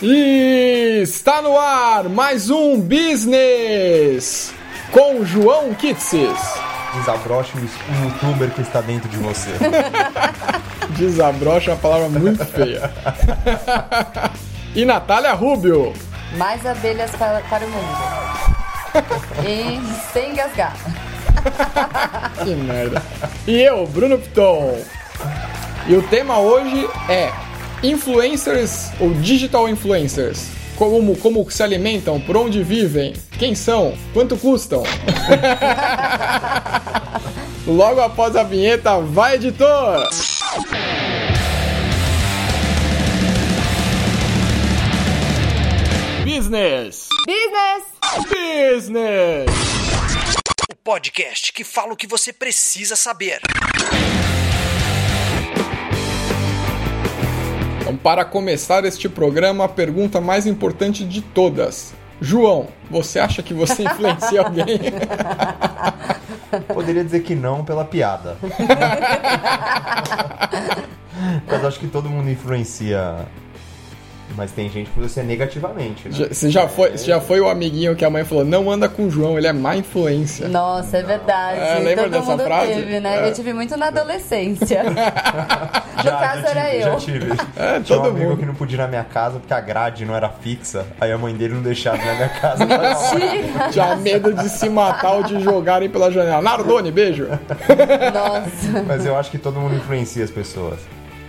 E está no ar mais um Business com João Kitsis. Desabroche um youtuber que está dentro de você. Desabrocha é uma palavra muito feia. e Natália Rubio. Mais abelhas para, para o mundo. e sem engasgar. que merda. E eu, Bruno Piton. E o tema hoje é influencers ou digital influencers. Como, como se alimentam, por onde vivem, quem são, quanto custam. Logo após a vinheta, vai editor! Business! Business! Business! O podcast que fala o que você precisa saber. Então, para começar este programa, a pergunta mais importante de todas. João, você acha que você influencia alguém? Poderia dizer que não pela piada. Mas acho que todo mundo influencia mas tem gente que você negativamente, né? Você já, foi, você já foi o amiguinho que a mãe falou, não anda com o João, ele é má influência. Nossa, é verdade. É, lembra Todo dessa mundo frase? teve, né? É. Eu tive muito na adolescência. no Já, caso já era tive, eu. Já tive. É, Tinha um todo amigo mundo. que não podia ir na minha casa porque a grade não era fixa. Aí a mãe dele não deixava ir na minha casa. Mentira! Tinha medo de se matar ou de jogarem pela janela. Nardone, beijo! Nossa. Mas eu acho que todo mundo influencia as pessoas.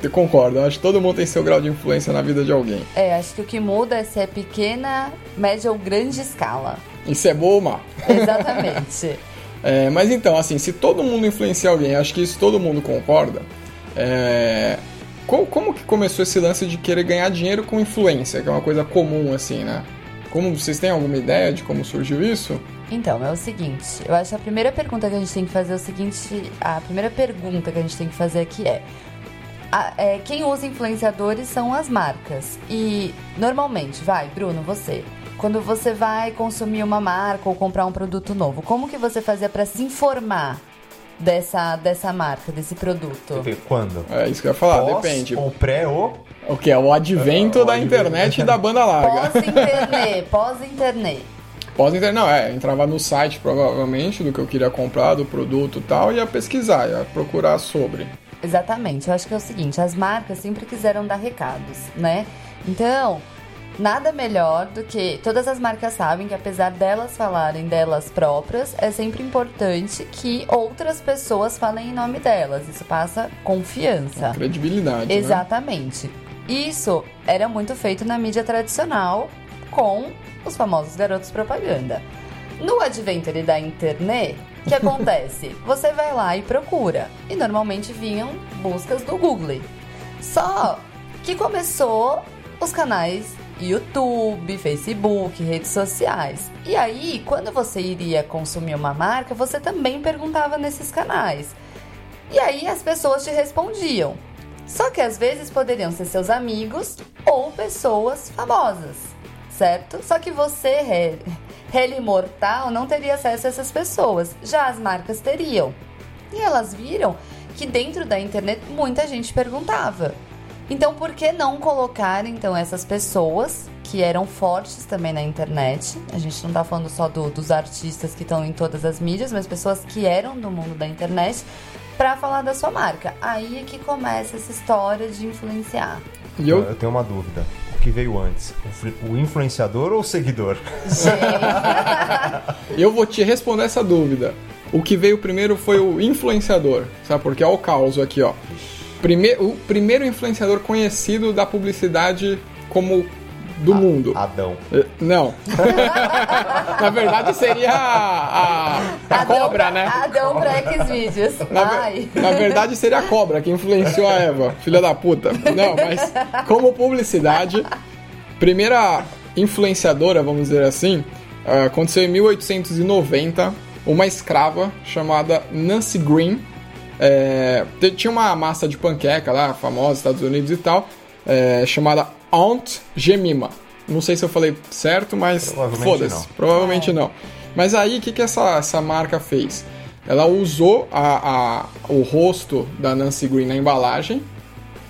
Eu concordo, eu acho que todo mundo tem seu grau de influência na vida de alguém. É, acho que o que muda é se é pequena, média ou grande escala. Isso é bom ou má? Exatamente. É, mas então, assim, se todo mundo influencia alguém, acho que isso todo mundo concorda. É, co- como que começou esse lance de querer ganhar dinheiro com influência, que é uma coisa comum, assim, né? Como vocês têm alguma ideia de como surgiu isso? Então, é o seguinte, eu acho que a primeira pergunta que a gente tem que fazer é o seguinte, a primeira pergunta que a gente tem que fazer aqui é, a- é, quem usa influenciadores são as marcas. E normalmente, vai, Bruno, você, quando você vai consumir uma marca ou comprar um produto novo, como que você fazia para se informar dessa, dessa marca, desse produto? Quando? É isso que eu ia falar, Pós depende. Ou pré ou... O que é o advento É, o da advento. internet e da banda larga. Pós-internet, pós-internet. Pós internet, não, é, entrava no site provavelmente do que eu queria comprar, do produto e tal, e ia pesquisar, ia procurar sobre. Exatamente. Eu acho que é o seguinte, as marcas sempre quiseram dar recados, né? Então, nada melhor do que todas as marcas sabem que apesar delas falarem delas próprias, é sempre importante que outras pessoas falem em nome delas. Isso passa confiança. Credibilidade. né? Exatamente. Isso era muito feito na mídia tradicional com os famosos garotos propaganda. No adventure da internet, que acontece? Você vai lá e procura. E normalmente vinham buscas do Google. Só que começou os canais YouTube, Facebook, redes sociais. E aí, quando você iria consumir uma marca, você também perguntava nesses canais. E aí as pessoas te respondiam. Só que às vezes poderiam ser seus amigos ou pessoas famosas, certo? Só que você, Heli mortal, não teria acesso a essas pessoas. Já as marcas teriam. E elas viram que dentro da internet muita gente perguntava. Então, por que não colocar então essas pessoas que eram fortes também na internet? A gente não tá falando só do- dos artistas que estão em todas as mídias, mas pessoas que eram do mundo da internet para falar da sua marca. Aí é que começa essa história de influenciar. E Eu... eu, tenho uma dúvida. Que veio antes? O O influenciador ou o seguidor? eu vou te responder essa dúvida. O que veio primeiro foi o influenciador, sabe? Porque é o caos aqui, ó. Prime o primeiro influenciador conhecido da publicidade como do mundo. Adão. Eh, Não. Na verdade seria a, a, a cobra, né? Adão pra Xvideos. Na, Ai. na verdade seria a cobra que influenciou a Eva, filha da puta. Não, mas como publicidade, primeira influenciadora, vamos dizer assim, ah, aconteceu em 1890, uma escrava chamada Nancy Green. é, tinha uma massa de panqueca lá, famosa, Estados Unidos e tal, é, chamada Aunt Jemima. Não sei se eu falei certo, mas foda-se. Provavelmente não. Mas aí, o que, que essa, essa marca fez? Ela usou a, a- o rosto da Nancy Green na embalagem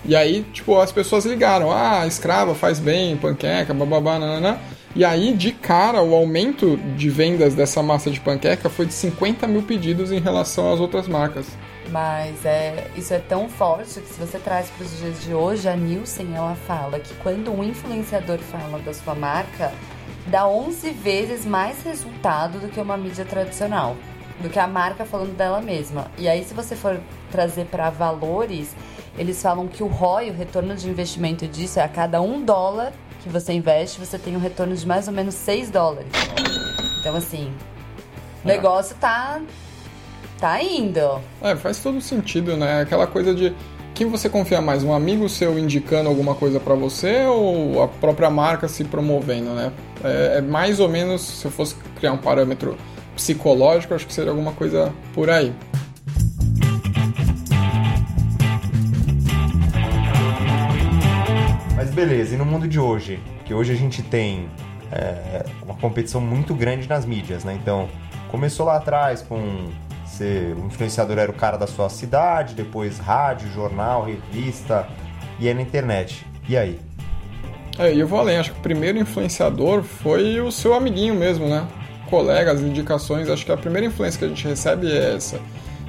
E aí, tipo, as pessoas ligaram, ah, escrava faz bem, panqueca, bababá, nananã. E aí, de cara, o aumento de vendas dessa massa de panqueca foi de 50 mil pedidos em relação às outras marcas. Mas é, isso é tão forte que se você traz para os dias de hoje, a Nielsen ela fala que quando um influenciador fala da sua marca, dá 11 vezes mais resultado do que uma mídia tradicional, do que a marca falando dela mesma. E aí se você for trazer para valores, eles falam que o ROI, o retorno de investimento disso, é a cada um dólar que você investe, você tem um retorno de mais ou menos 6 dólares. Então assim, o negócio tá Tá indo. É, faz todo sentido, né? Aquela coisa de quem você confia mais, um amigo seu indicando alguma coisa para você ou a própria marca se promovendo, né? É, é, mais ou menos, se eu fosse criar um parâmetro psicológico, acho que seria alguma coisa por aí. Mas beleza, e no mundo de hoje? Que hoje a gente tem é, uma competição muito grande nas mídias, né? Então, começou lá atrás com ser o influenciador era o cara da sua cidade, depois rádio, jornal, revista e aí na internet. E aí? É, eu vou além, acho que o primeiro influenciador foi o seu amiguinho mesmo, né? Colegas, indicações, acho que a primeira influência que a gente recebe é essa.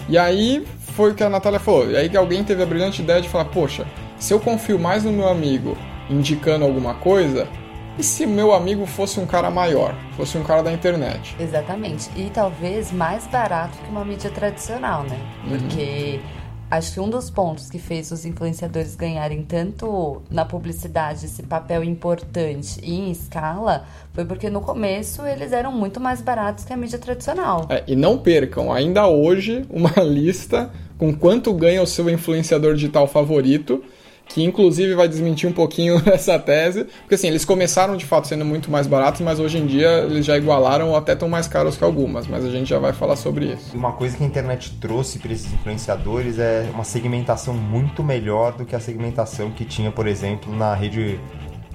E aí foi o que a Natália falou. E aí que alguém teve a brilhante ideia de falar, poxa, se eu confio mais no meu amigo indicando alguma coisa, e se meu amigo fosse um cara maior, fosse um cara da internet? Exatamente. E talvez mais barato que uma mídia tradicional, né? Uhum. Porque uhum. acho que um dos pontos que fez os influenciadores ganharem tanto na publicidade esse papel importante e em escala foi porque no começo eles eram muito mais baratos que a mídia tradicional. É, e não percam, ainda hoje, uma lista com quanto ganha o seu influenciador digital favorito que inclusive vai desmentir um pouquinho essa tese, porque assim, eles começaram de fato sendo muito mais baratos, mas hoje em dia eles já igualaram ou até estão mais caros que algumas, mas a gente já vai falar sobre isso. Uma coisa que a internet trouxe para esses influenciadores é uma segmentação muito melhor do que a segmentação que tinha, por exemplo, na rede,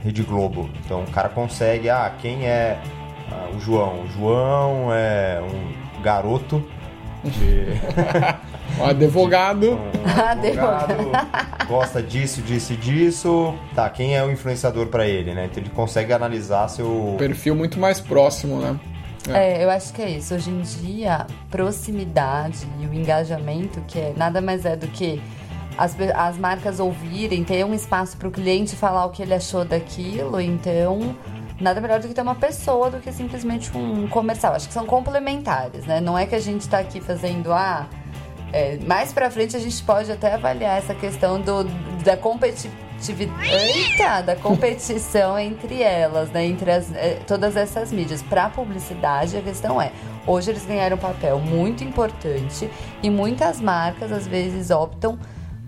rede Globo. Então o cara consegue, ah, quem é ah, o João? O João é um garoto de... um advogado. Advogado gosta disso, disso e disso. Tá, quem é o influenciador para ele, né? Então ele consegue analisar seu perfil muito mais próximo, né? É. é. eu acho que é isso. Hoje em dia, proximidade e o engajamento, que é nada mais é do que as, as marcas ouvirem, ter um espaço para o cliente falar o que ele achou daquilo, então nada melhor do que ter uma pessoa do que simplesmente um comercial. Acho que são complementares, né? Não é que a gente está aqui fazendo, ah, é, mais pra frente a gente pode até avaliar essa questão do, da competitividade. Eita, da competição entre elas, né? Entre as, é, todas essas mídias. Para publicidade, a questão é: hoje eles ganharam um papel muito importante e muitas marcas às vezes optam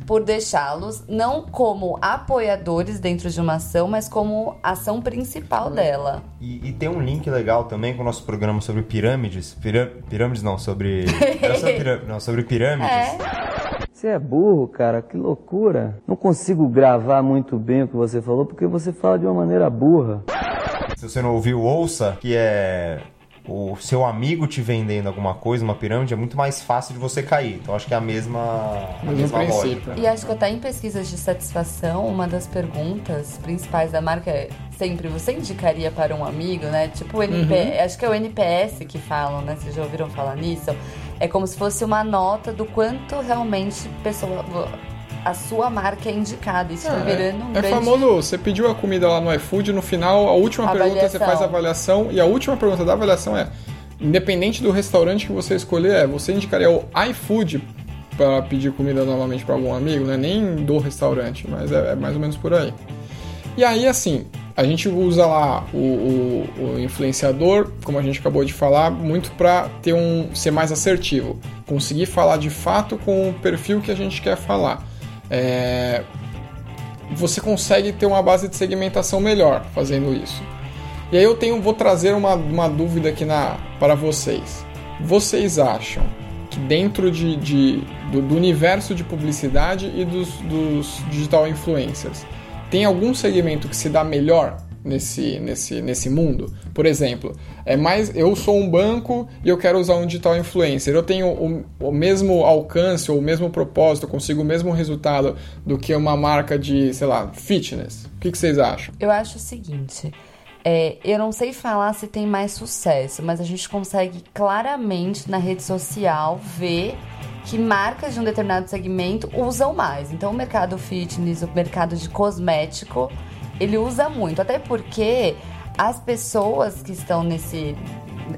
por deixá-los não como apoiadores dentro de uma ação, mas como ação principal dela. E, e, tem um link legal também com o nosso programa sobre pirâmides. Pirâ, pirâmides não, sobre. sobre não, sobre pirâmides. É. Você é burro, cara, que loucura. Não consigo gravar muito bem o que você falou porque você fala de uma maneira burra. Se você não ouviu, ouça, que é o seu amigo te vendendo alguma coisa, uma pirâmide, é muito mais fácil de você cair. Então acho que é a mesma, a mesma lógica. E acho que até em pesquisas de satisfação, uma das perguntas principais da marca é sempre você indicaria para um amigo, né? Tipo o NP, uhum. acho que é o NPS que falam, né? Vocês já ouviram falar nisso? É como se fosse uma nota do quanto realmente pessoa a sua marca é indicada. Isso é, tá virando um É grande... famoso, você pediu a comida lá no iFood, no final, a última avaliação. pergunta você faz a avaliação, e a última pergunta da avaliação é: independente do restaurante que você escolher, é, você indicaria o iFood para pedir comida novamente para algum amigo, né? Nem do restaurante, mas é, é, mais ou menos por aí. E aí, assim, a gente usa lá o, o, o influenciador, como a gente acabou de falar, muito para ter um ser mais assertivo, conseguir falar de fato com o perfil que a gente quer falar é, você consegue ter uma base de segmentação melhor fazendo isso. E aí eu tenho, vou trazer uma, uma dúvida aqui na, para vocês. Vocês acham que dentro de, de do, do, universo de publicidade e dos, dos digital influencers tem algum segmento que se dá melhor nesse, nesse, nesse mundo? Por exemplo, é mais eu sou um banco e eu quero usar um digital influencer. Eu tenho o, o mesmo alcance ou o mesmo propósito, consigo o mesmo resultado do que uma marca de, sei lá, fitness. O que, que vocês acham? Eu acho o seguinte. É, eu não sei falar se tem mais sucesso, mas a gente consegue claramente na rede social ver que marcas de um determinado segmento usam mais. Então, o mercado fitness, o mercado de cosmético, ele usa muito. Até porque as pessoas que estão nesse.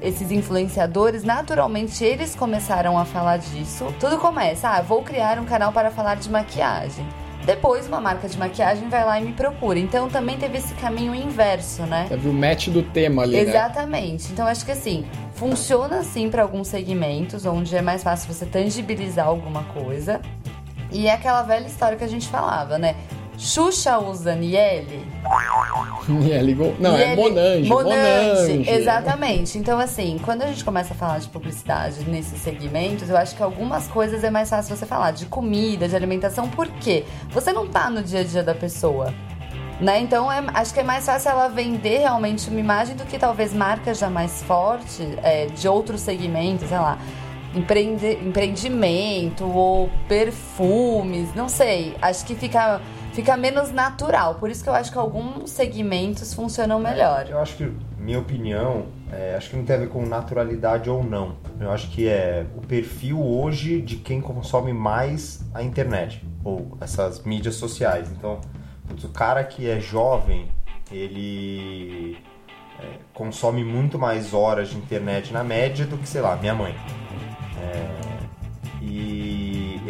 Esses influenciadores, naturalmente, eles começaram a falar disso. Tudo começa, ah, vou criar um canal para falar de maquiagem. Depois, uma marca de maquiagem vai lá e me procura. Então, também teve esse caminho inverso, né? Teve o match do tema ali, né? Exatamente. Então, acho que assim, funciona assim para alguns segmentos, onde é mais fácil você tangibilizar alguma coisa. E é aquela velha história que a gente falava, né? Xuxa usa Niele. Niele Go- Não, é Niele- Monange. Monange. Exatamente. Então, assim, quando a gente começa a falar de publicidade nesses segmentos, eu acho que algumas coisas é mais fácil você falar. De comida, de alimentação, por quê? Você não tá no dia a dia da pessoa. Né? Então, é- acho que é mais fácil ela vender realmente uma imagem do que talvez marcas já mais fortes é, de outros segmentos, sei lá, empreende- empreendimento ou perfumes, não sei. Acho que fica, fica menos natural. Por isso que eu acho que alguns segmentos funcionam melhor. Eu acho que, minha opinião, é, acho que não tem a ver com naturalidade ou não. Eu acho que é o perfil hoje de quem consome mais a internet ou essas mídias sociais. Então, putz, o cara que é jovem, ele é, consome muito mais horas de internet na média do que, sei lá, minha mãe. É, e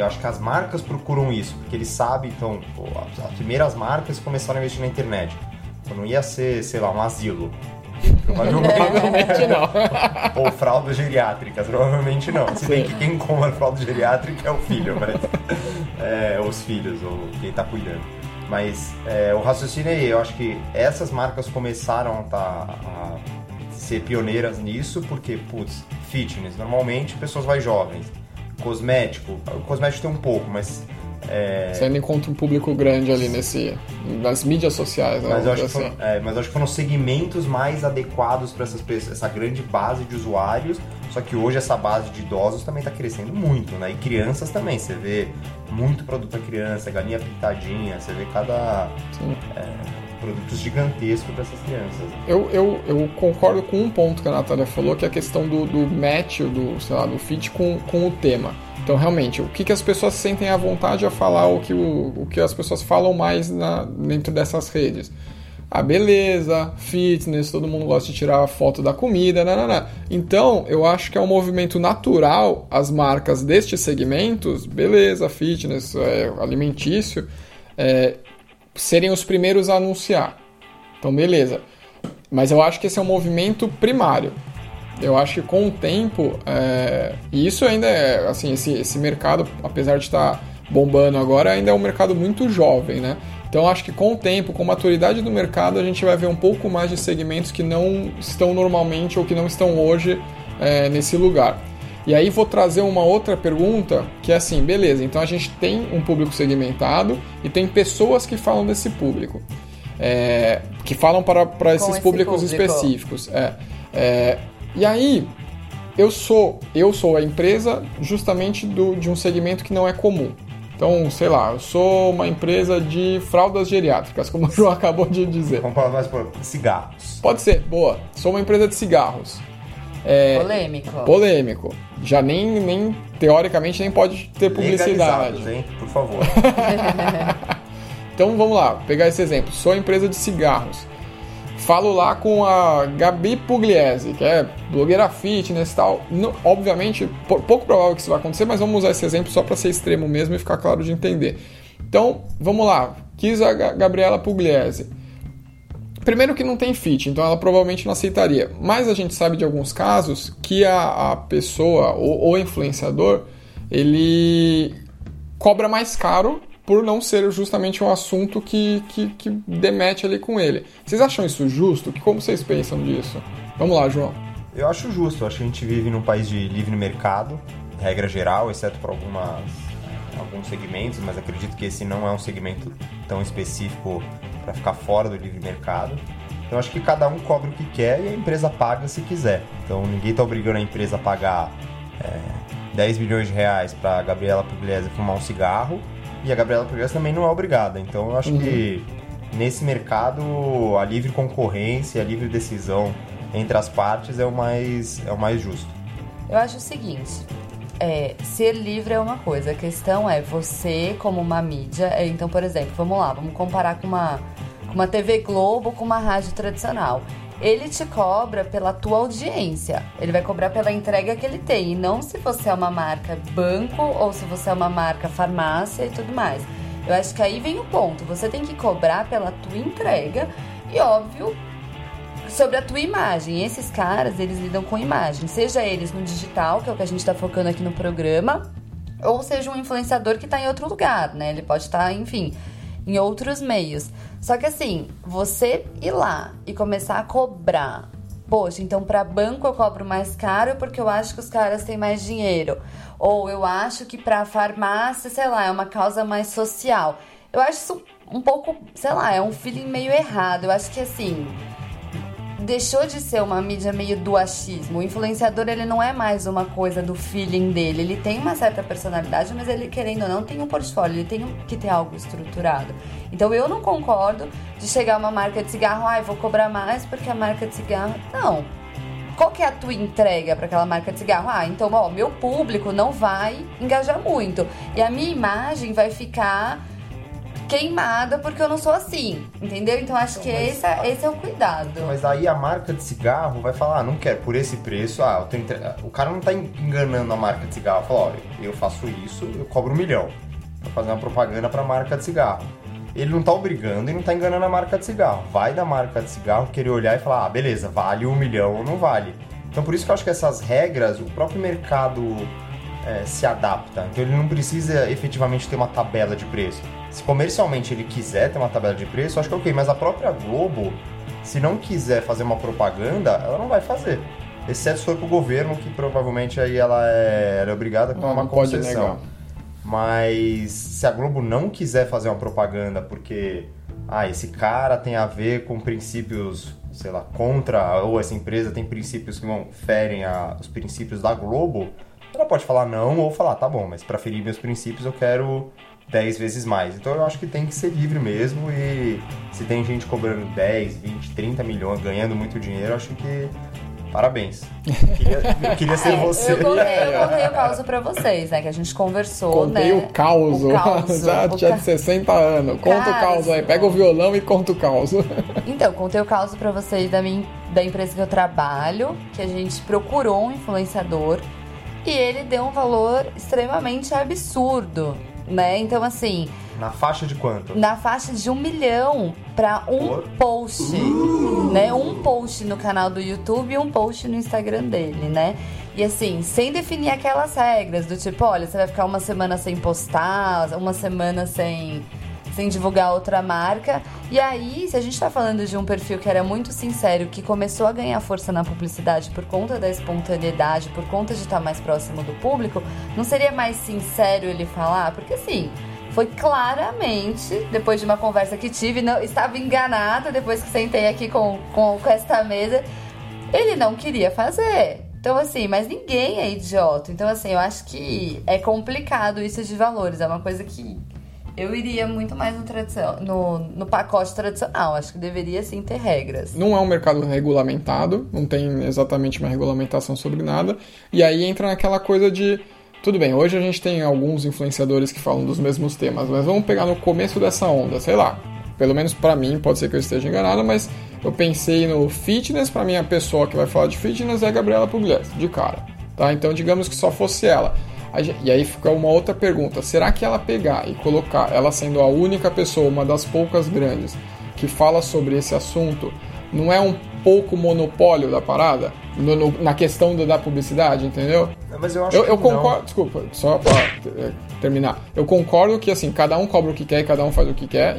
eu acho que as marcas procuram isso, porque eles sabem, então, pô, as, as primeiras marcas começaram a investir na internet. Então não ia ser, sei lá, um asilo. Provavelmente, Provavelmente não. ou fraldas geriátricas, provavelmente não. Se bem que quem compra fralda geriátrica é o filho, mas. É, os filhos, ou quem tá cuidando. Mas é, o raciocínio é aí, eu acho que essas marcas começaram a, tá- a ser pioneiras nisso, porque, putz, fitness, normalmente pessoas mais jovens. Cosmético, o cosmético tem um pouco, mas. é, Você ainda encontra um público grande ali nesse, nas mídias sociais, né? Mas eu, acho que dizer foram, é, mas eu acho que foram segmentos mais adequados para essas pessoas, essa grande base de usuários. Só que hoje essa base de idosos também está crescendo muito, né? E crianças também. Você vê muito produto para criança, galinha pintadinha, você vê cada Sim. é, produto gigantesco para essas crianças. Eu, eu, eu concordo com um ponto que a Natália falou, que é a questão do, do match, do, sei lá, do fit com, com o tema. Então, realmente, o que, que as pessoas sentem à vontade a falar, o que, o, o que as pessoas falam mais na, dentro dessas redes. A beleza, fitness, todo mundo gosta de tirar foto da comida, nanana. Então, eu acho que é um movimento natural as marcas destes segmentos, beleza, fitness, é, alimentício, é, serem os primeiros a anunciar. Então, beleza. Mas eu acho que esse é um movimento primário. Eu acho que com o tempo, é, e isso ainda é, assim, esse, esse mercado, apesar de estar bombando agora, ainda é um mercado muito jovem, né? Então acho que com o tempo, com a maturidade do mercado, a gente vai ver um pouco mais de segmentos que não estão normalmente ou que não estão hoje é, nesse lugar. E aí vou trazer uma outra pergunta, que é assim, beleza, então a gente tem um público segmentado e tem pessoas que falam desse público. É, que falam para, para esses esse públicos público. específicos. É, é, e aí, eu sou, eu sou a empresa justamente do, de um segmento que não é comum. Então, sei lá, eu sou uma empresa de fraldas geriátricas, como o João acabou de dizer. Vamos falar mais por cigarros. Pode ser, boa. Sou uma empresa de cigarros. É, Polêmico. polêmico. Já nem, nem, teoricamente, nem pode ter publicidade. Hein? Por favor. Então vamos lá, pegar esse exemplo. Sou empresa de cigarros. Falo lá com a Gabi Pugliese, que é blogueira fitness e tal. Não- obviamente, pou- pouco provável que isso vai acontecer, mas vamos usar esse exemplo só para ser extremo mesmo e ficar claro de entender. Então, vamos lá. Quis a Ga- Gabriela Pugliese. Primeiro que não tem fit, então ela provavelmente não aceitaria. Mas a gente sabe de alguns casos que a, a pessoa, o, o influenciador, ele cobra mais caro por não ser justamente um assunto que, que, que demete ali com ele. Vocês acham isso justo? Como vocês pensam disso? Vamos lá, João. Eu acho justo, eu acho que a gente vive num país de livre mercado, regra geral, exceto por algumas, alguns segmentos, mas acredito que esse não é um segmento tão específico para ficar fora do livre mercado. Então acho que cada um cobra o que quer e a empresa paga se quiser. Então ninguém tá obrigando a empresa a pagar é, 10 milhões de reais pra Gabriela Pugliese fumar um cigarro e a Gabriela Pugliese também não é obrigada. Então eu acho que nesse mercado a livre concorrência, a livre decisão entre as partes é o mais, é o mais justo. Eu acho o seguinte, é, ser livre é uma coisa, a questão é você como uma mídia, é, então, por exemplo, vamos lá, vamos comparar com uma, com uma TV Globo com uma rádio tradicional. Ele te cobra pela tua audiência, ele vai cobrar pela entrega que ele tem, e não se você é uma marca banco ou se você é uma marca farmácia e tudo mais. Eu acho que aí vem o ponto, você tem que cobrar pela tua entrega e, óbvio, sobre a tua imagem. Esses caras, eles lidam com imagem, seja eles no digital, que é o que a gente está focando aqui no programa, ou seja um influenciador que está em outro lugar, né? Ele pode estar, enfim, em outros meios. Só que assim, você ir lá e começar a cobrar. Poxa, então para banco eu cobro mais caro porque eu acho que os caras têm mais dinheiro. Ou eu acho que para farmácia, sei lá, é uma causa mais social. Eu acho isso um pouco, sei lá, é um feeling meio errado. Eu acho que assim, deixou de ser uma mídia meio do achismo. O influenciador, ele não é mais uma coisa do feeling dele. Ele tem uma certa personalidade, mas ele, querendo ou não, tem um portfólio, ele tem que ter algo estruturado. Então eu não concordo de chegar uma marca de cigarro, ai, ah, vou cobrar mais porque a marca de cigarro. Não. Qual que é a tua entrega para aquela marca de cigarro? Ah, então, ó, meu público não vai engajar muito. E a minha imagem vai ficar queimada porque eu não sou assim, entendeu? Então acho então, que esse, é, esse é o cuidado. Mas aí a marca de cigarro vai falar, ah, não quero por esse preço, ah, entre... o cara não tá enganando a marca de cigarro, fala, olha, eu faço isso, eu cobro um milhão pra fazer uma propaganda pra marca de cigarro. Ele não tá obrigando e não tá enganando a marca de cigarro. Vai da marca de cigarro querer olhar e falar, ah, beleza, vale um milhão ou não vale. Então por isso que eu acho que essas regras, o próprio mercado é, se adapta. Então ele não precisa efetivamente ter uma tabela de preço. Se comercialmente ele quiser ter uma tabela de preço, acho que é ok, mas a própria Globo, se não quiser fazer uma propaganda, ela não vai fazer. Exceto se for pro governo, que provavelmente aí ela é, ela é obrigada a tomar uma concessão. Mas se a Globo não quiser fazer uma propaganda porque ah, esse cara tem a ver com princípios, sei lá, contra, ou essa empresa tem princípios que vão ferem a, os princípios da Globo, ela pode falar não ou falar, tá bom, mas para ferir meus princípios eu quero 10 vezes mais. Então eu acho que tem que ser livre mesmo e se tem gente cobrando 10, 20, 30 milhões, ganhando muito dinheiro, eu acho que Parabéns. Eu queria, eu queria ser é, você. Eu contei, eu contei o caos pra vocês, né? Que a gente conversou, contei né? o caos. O caos. Já tinha de 60 anos. Conta o caos aí. Pega o violão e conta o caos. Então, contei o caos pra vocês da, minha, da empresa que eu trabalho, que a gente procurou um influenciador e ele deu um valor extremamente absurdo né? Então, assim. Na faixa de quanto? Na faixa de um milhão para um Por? post, uh! né? Um post no canal do YouTube e um post no Instagram dele, né? E assim, sem definir aquelas regras do tipo, olha, você vai ficar uma semana sem postar, uma semana sem sem divulgar outra marca. E aí, se a gente está falando de um perfil que era muito sincero, que começou a ganhar força na publicidade por conta da espontaneidade, por conta de estar tá mais próximo do público, não seria mais sincero ele falar? Porque assim, foi claramente, depois de uma conversa que tive, não, estava enganada depois que sentei aqui com, com, com esta mesa, ele não queria fazer. Então, assim, mas ninguém é idiota. Então, assim, eu acho que é complicado isso de valores. É uma coisa que eu iria muito mais no, tradição, no, no pacote tradicional. Acho que deveria sim ter regras. Não é um mercado regulamentado, não tem exatamente uma regulamentação sobre nada. E aí entra naquela coisa de. Tudo bem, hoje a gente tem alguns influenciadores que falam dos mesmos temas, mas vamos pegar no começo dessa onda, sei lá. Pelo menos para mim, pode ser que eu esteja enganado, mas eu pensei no fitness, para mim a pessoa que vai falar de fitness é a Gabriela Pugliese, de cara. Tá? Então digamos que só fosse ela. E aí fica uma outra pergunta: será que ela pegar e colocar, ela sendo a única pessoa, uma das poucas grandes, que fala sobre esse assunto, não é um pouco monopólio da parada? No, no, na questão da publicidade, entendeu? Mas eu acho eu, que eu concordo, não. desculpa, só pra é, terminar. Eu concordo que assim, cada um cobra o que quer e cada um faz o que quer,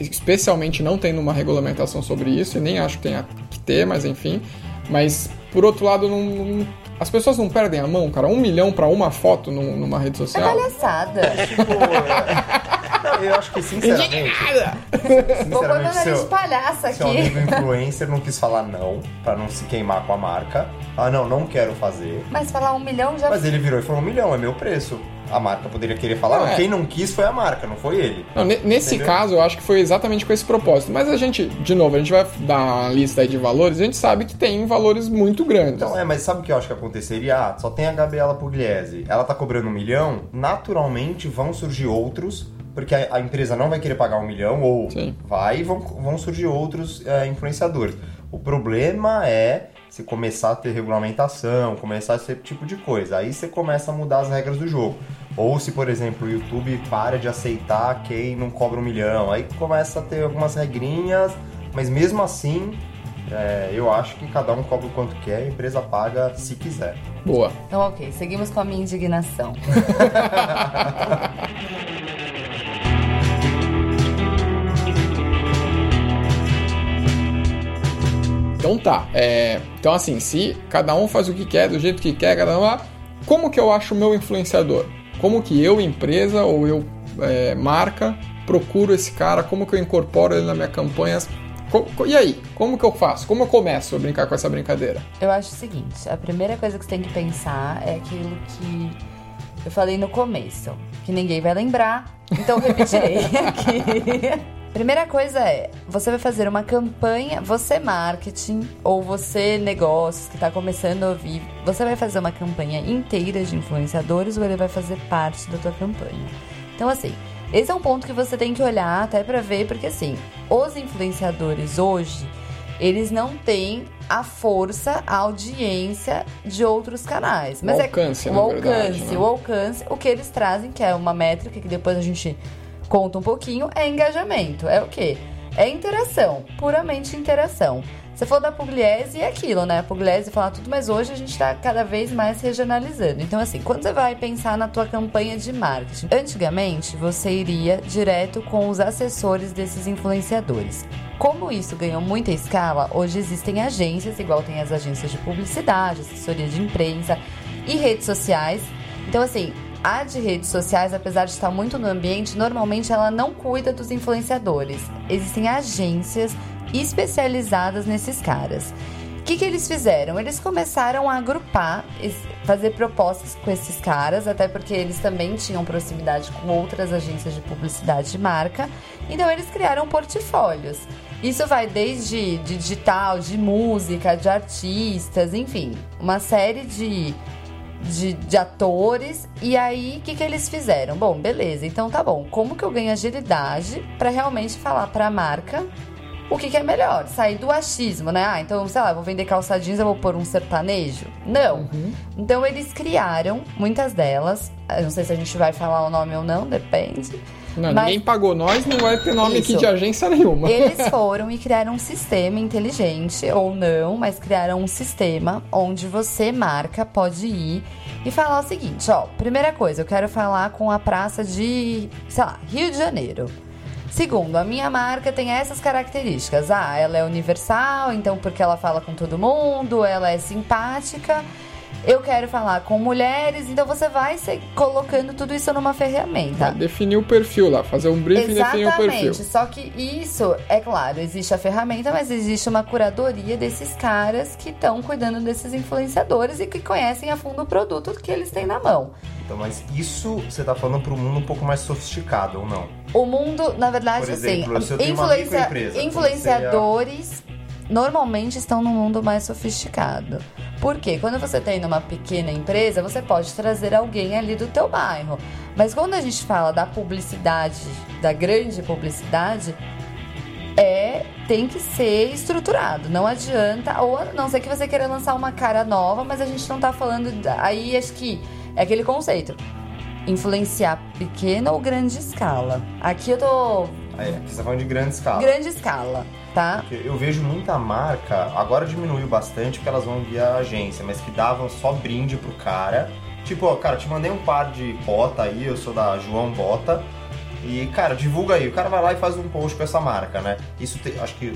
especialmente não tendo uma regulamentação sobre isso, e nem acho que tenha que ter, mas enfim. Mas por outro lado, não, não as pessoas não perdem a mão, cara? Um milhão pra uma foto numa rede social? É palhaçada. eu acho que, sinceramente, Indignada! Vou botar sinceramente, seu, palhaça seu aqui. amigo influencer não quis falar não, pra não se queimar com a marca. Ah, não, não quero fazer. Mas falar um milhão já Mas ele virou e falou, um milhão, é meu preço. A marca poderia querer falar, não, É. quem não quis foi a marca, não foi ele. Não, ne- nesse Entendeu? caso, eu acho que foi exatamente com esse propósito. Mas a gente, de novo, a gente vai dar uma lista aí de valores, a gente sabe que tem valores muito grandes. Então, é, mas sabe o que eu acho que aconteceria? Ah, só tem a Gabriela Pugliese. Ela tá cobrando um milhão, naturalmente vão surgir outros, porque a, a empresa não vai querer pagar um milhão, ou Sim. vai e vão, vão surgir outros é, influenciadores. O problema é se começar a ter regulamentação, começar esse tipo de coisa. Aí você começa a mudar as regras do jogo. Ou se, por exemplo, o YouTube para de aceitar quem não cobra um milhão. Aí começa a ter algumas regrinhas, mas mesmo assim, é, eu acho que cada um cobra o quanto quer, a empresa paga se quiser. Boa. Então, ok, seguimos com a minha indignação. Então tá. É, então assim, se cada um faz o que quer, do jeito que quer, cada um lá, como que eu acho o meu influenciador? Como que eu, empresa, ou eu, é, marca, procuro esse cara? Como que eu incorporo ele na minha campanha? E aí? Como que eu faço? Como eu começo a brincar com essa brincadeira? Eu acho o seguinte, a primeira coisa que você tem que pensar é aquilo que eu falei no começo, que ninguém vai lembrar, então repetirei aqui. Primeira coisa é, você vai fazer uma campanha, você marketing ou você negócios que está começando a ouvir, você vai fazer uma campanha inteira de influenciadores ou ele vai fazer parte da tua campanha. Então assim, esse é um ponto que você tem que olhar até para ver, porque assim, os influenciadores hoje, eles não têm a força, a audiência de outros canais. Mas alcance, é o verdade, alcance, né? o alcance, o que eles trazem, que é uma métrica que depois a gente conta um pouquinho, é engajamento. É o quê? É interação, puramente interação. Se for da Pugliese, é aquilo, né? A Pugliese fala tudo, mas hoje a gente tá cada vez mais regionalizando. Então, assim, quando você vai pensar na tua campanha de marketing, antigamente você iria direto com os assessores desses influenciadores. Como isso ganhou muita escala, hoje existem agências, igual tem as agências de publicidade, assessoria de imprensa e redes sociais. Então, assim, a de redes sociais, apesar de estar muito no ambiente, normalmente ela não cuida dos influenciadores. Existem agências especializadas nesses caras. O que, que eles fizeram? Eles começaram a agrupar, fazer propostas com esses caras, até porque eles também tinham proximidade com outras agências de publicidade de marca. Então eles criaram portfólios. Isso vai desde de digital, de música, de artistas, enfim, uma série de de, de atores. E aí, o que, que eles fizeram? Bom, beleza, então tá bom. Como que eu ganho agilidade pra realmente falar pra marca o que, que é melhor? Sair do achismo, né? Ah, então, sei lá, vou vender calça jeans, eu vou pôr um sertanejo? Não. Então, eles criaram, muitas delas, não sei se a gente vai falar o nome ou não, depende. Não, Mas- ninguém pagou nós, não vai ter nome aqui Isso. de agência nenhuma. Eles foram e criaram um sistema inteligente, ou não, mas criaram um sistema onde você, marca, pode ir e falar o seguinte: ó, primeira coisa, eu quero falar com a praça de, sei lá, Rio de Janeiro. Segundo, a minha marca tem essas características. Ah, ela é universal, então porque ela fala com todo mundo, ela é simpática. Eu quero falar com mulheres, então você vai ser colocando tudo isso numa ferramenta. Definir o perfil lá, fazer um briefing e definir o perfil. Exatamente. Só que isso, é claro, existe a ferramenta, mas existe uma curadoria desses caras que estão cuidando desses influenciadores e que conhecem a fundo o produto que eles têm na mão. Então, mas isso você tá falando para um mundo um pouco mais sofisticado, ou não? O mundo, na verdade, Por exemplo, assim, se eu tenho uma influencia- influenciadores normalmente estão no mundo mais sofisticado. Por quê? Quando você tem numa pequena empresa, você pode trazer alguém ali do teu bairro. Mas quando a gente fala da publicidade, da grande publicidade, é tem que ser estruturado. Não adianta, ou a não ser que você queira lançar uma cara nova, mas a gente não tá falando. Aí acho que é aquele conceito. Influenciar pequena ou grande escala. Aqui eu tô. É, você tá falando de grande escala. Grande escala, tá? Porque Eu vejo muita marca, agora diminuiu bastante porque elas vão via agência, mas que davam só brinde pro cara. Tipo, ó, cara, te mandei um par de bota aí, eu sou da João Bota. E, cara, divulga aí. O cara vai lá e faz um post com essa marca, né? Isso te- acho que